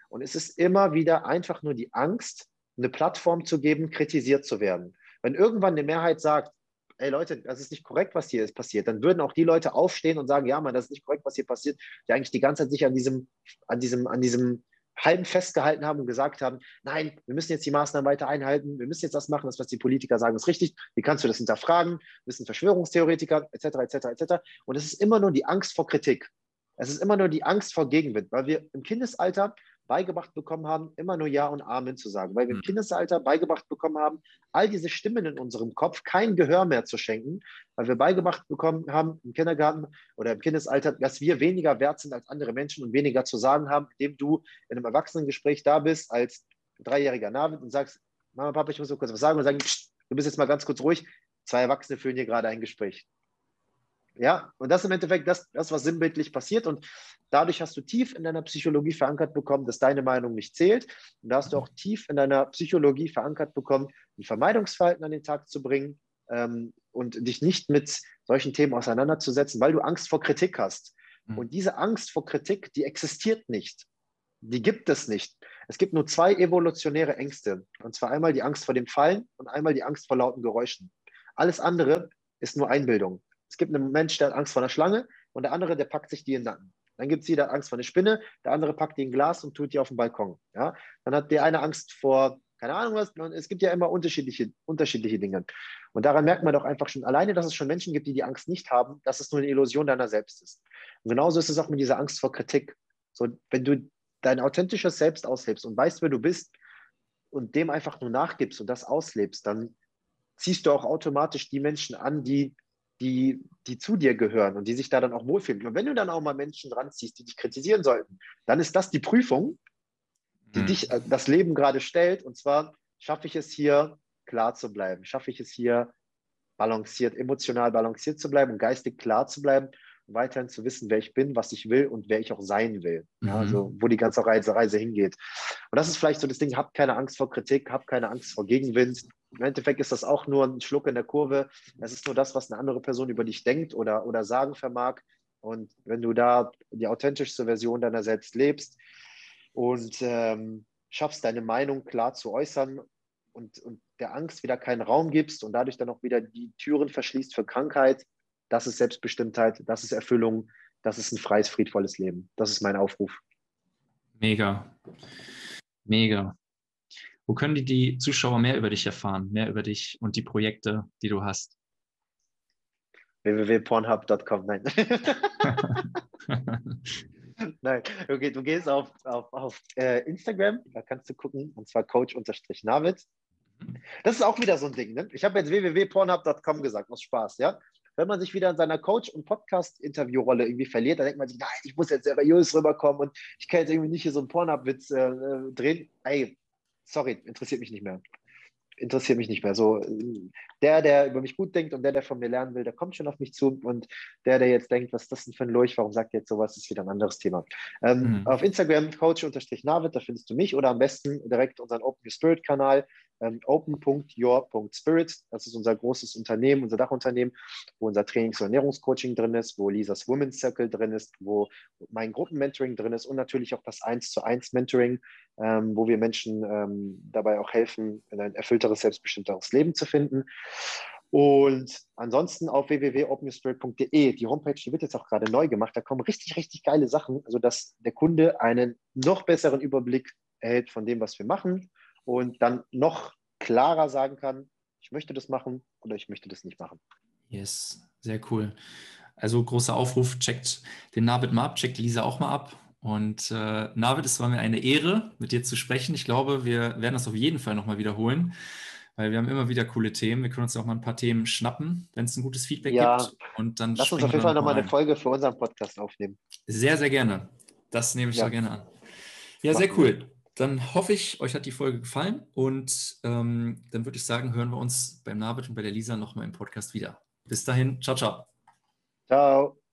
Und es ist immer wieder einfach nur die Angst, eine Plattform zu geben, kritisiert zu werden. Wenn irgendwann eine Mehrheit sagt, ey Leute, das ist nicht korrekt, was hier ist passiert, dann würden auch die Leute aufstehen und sagen, ja, man, das ist nicht korrekt, was hier passiert, die eigentlich die ganze Zeit sich an diesem, an diesem, an diesem halben festgehalten haben und gesagt haben, nein, wir müssen jetzt die Maßnahmen weiter einhalten, wir müssen jetzt das machen, das, was die Politiker sagen, ist richtig, wie kannst du das hinterfragen, wir sind Verschwörungstheoretiker, etc., etc., etc. Und es ist immer nur die Angst vor Kritik. Es ist immer nur die Angst vor Gegenwind, weil wir im Kindesalter beigebracht bekommen haben, immer nur Ja und Amen zu sagen, weil wir im hm. Kindesalter beigebracht bekommen haben, all diese Stimmen in unserem Kopf kein Gehör mehr zu schenken, weil wir beigebracht bekommen haben im Kindergarten oder im Kindesalter, dass wir weniger wert sind als andere Menschen und weniger zu sagen haben, indem du in einem Erwachsenengespräch da bist als dreijähriger Navid und sagst, Mama, Papa, ich muss so kurz was sagen und sagen, du bist jetzt mal ganz kurz ruhig, zwei Erwachsene führen hier gerade ein Gespräch. Ja, und das ist im Endeffekt das, das, was sinnbildlich passiert. Und dadurch hast du tief in deiner Psychologie verankert bekommen, dass deine Meinung nicht zählt. Und da hast du auch tief in deiner Psychologie verankert bekommen, ein Vermeidungsverhalten an den Tag zu bringen ähm, und dich nicht mit solchen Themen auseinanderzusetzen, weil du Angst vor Kritik hast. Mhm. Und diese Angst vor Kritik, die existiert nicht. Die gibt es nicht. Es gibt nur zwei evolutionäre Ängste. Und zwar einmal die Angst vor dem Fallen und einmal die Angst vor lauten Geräuschen. Alles andere ist nur Einbildung. Es gibt einen Mensch, der hat Angst vor einer Schlange und der andere, der packt sich die in den Nacken. Dann gibt es die, der hat Angst vor einer Spinne, der andere packt die in ein Glas und tut die auf den Balkon. Ja? Dann hat der eine Angst vor, keine Ahnung was, es gibt ja immer unterschiedliche, unterschiedliche Dinge. Und daran merkt man doch einfach schon alleine, dass es schon Menschen gibt, die die Angst nicht haben, dass es nur eine Illusion deiner selbst ist. Und genauso ist es auch mit dieser Angst vor Kritik. So, wenn du dein authentisches Selbst auslebst und weißt, wer du bist und dem einfach nur nachgibst und das auslebst, dann ziehst du auch automatisch die Menschen an, die die, die zu dir gehören und die sich da dann auch wohlfühlen. Und wenn du dann auch mal Menschen ranziehst, die dich kritisieren sollten, dann ist das die Prüfung, die mhm. dich äh, das Leben gerade stellt. Und zwar schaffe ich es hier, klar zu bleiben? Schaffe ich es hier, balanciert, emotional balanciert zu bleiben und geistig klar zu bleiben weiterhin zu wissen, wer ich bin, was ich will und wer ich auch sein will. Mhm. Ja, also wo die ganze Reise, Reise hingeht. Und das ist vielleicht so das Ding, habt keine Angst vor Kritik, habt keine Angst vor Gegenwind. Im Endeffekt ist das auch nur ein Schluck in der Kurve. Es ist nur das, was eine andere Person über dich denkt oder, oder sagen vermag. Und wenn du da die authentischste Version deiner selbst lebst und ähm, schaffst, deine Meinung klar zu äußern und, und der Angst wieder keinen Raum gibst und dadurch dann auch wieder die Türen verschließt für Krankheit, das ist Selbstbestimmtheit, das ist Erfüllung, das ist ein freies, friedvolles Leben. Das ist mein Aufruf. Mega. Mega. Wo können die, die Zuschauer mehr über dich erfahren, mehr über dich und die Projekte, die du hast? www.pornhub.com, nein. *laughs* nein, okay, du gehst auf, auf, auf äh, Instagram, da kannst du gucken, und zwar coach-navid. Das ist auch wieder so ein Ding. Ne? Ich habe jetzt www.pornhub.com gesagt, aus Spaß, ja wenn man sich wieder in seiner Coach- und Podcast-Interview-Rolle irgendwie verliert, dann denkt man sich, nein, ich muss jetzt seriös rüberkommen und ich kann jetzt irgendwie nicht hier so einen Pornhub-Witz äh, äh drehen. Ey, sorry, interessiert mich nicht mehr interessiert mich nicht mehr. So, der, der über mich gut denkt und der, der von mir lernen will, der kommt schon auf mich zu. Und der, der jetzt denkt, was ist das denn für ein Lurch, warum sagt er jetzt sowas, ist wieder ein anderes Thema. Ähm, mhm. Auf Instagram, coach-navid, da findest du mich oder am besten direkt unseren Open Your Spirit Kanal, ähm, open.your.spirit. Das ist unser großes Unternehmen, unser Dachunternehmen, wo unser Trainings- und Ernährungscoaching drin ist, wo Lisas Women's Circle drin ist, wo mein Gruppenmentoring drin ist und natürlich auch das 1 zu 1 Mentoring, ähm, wo wir Menschen ähm, dabei auch helfen, ein erfüllteres, selbstbestimmteres Leben zu finden. Und ansonsten auf www.openspirit.de, die Homepage, die wird jetzt auch gerade neu gemacht. Da kommen richtig, richtig geile Sachen, sodass der Kunde einen noch besseren Überblick erhält von dem, was wir machen und dann noch klarer sagen kann, ich möchte das machen oder ich möchte das nicht machen. Yes, sehr cool. Also großer Aufruf, checkt den Navid mal ab, checkt Lisa auch mal ab. Und äh, Navid, es war mir eine Ehre, mit dir zu sprechen. Ich glaube, wir werden das auf jeden Fall nochmal wiederholen, weil wir haben immer wieder coole Themen. Wir können uns auch mal ein paar Themen schnappen, wenn es ein gutes Feedback ja, gibt. Und dann lass uns auf jeden Fall nochmal eine Folge für unseren Podcast aufnehmen. Sehr, sehr gerne. Das nehme ich ja. so gerne an. Ja, sehr cool. Dann hoffe ich, euch hat die Folge gefallen und ähm, dann würde ich sagen, hören wir uns beim Navid und bei der Lisa nochmal im Podcast wieder. Bis dahin, ciao, ciao. Ciao.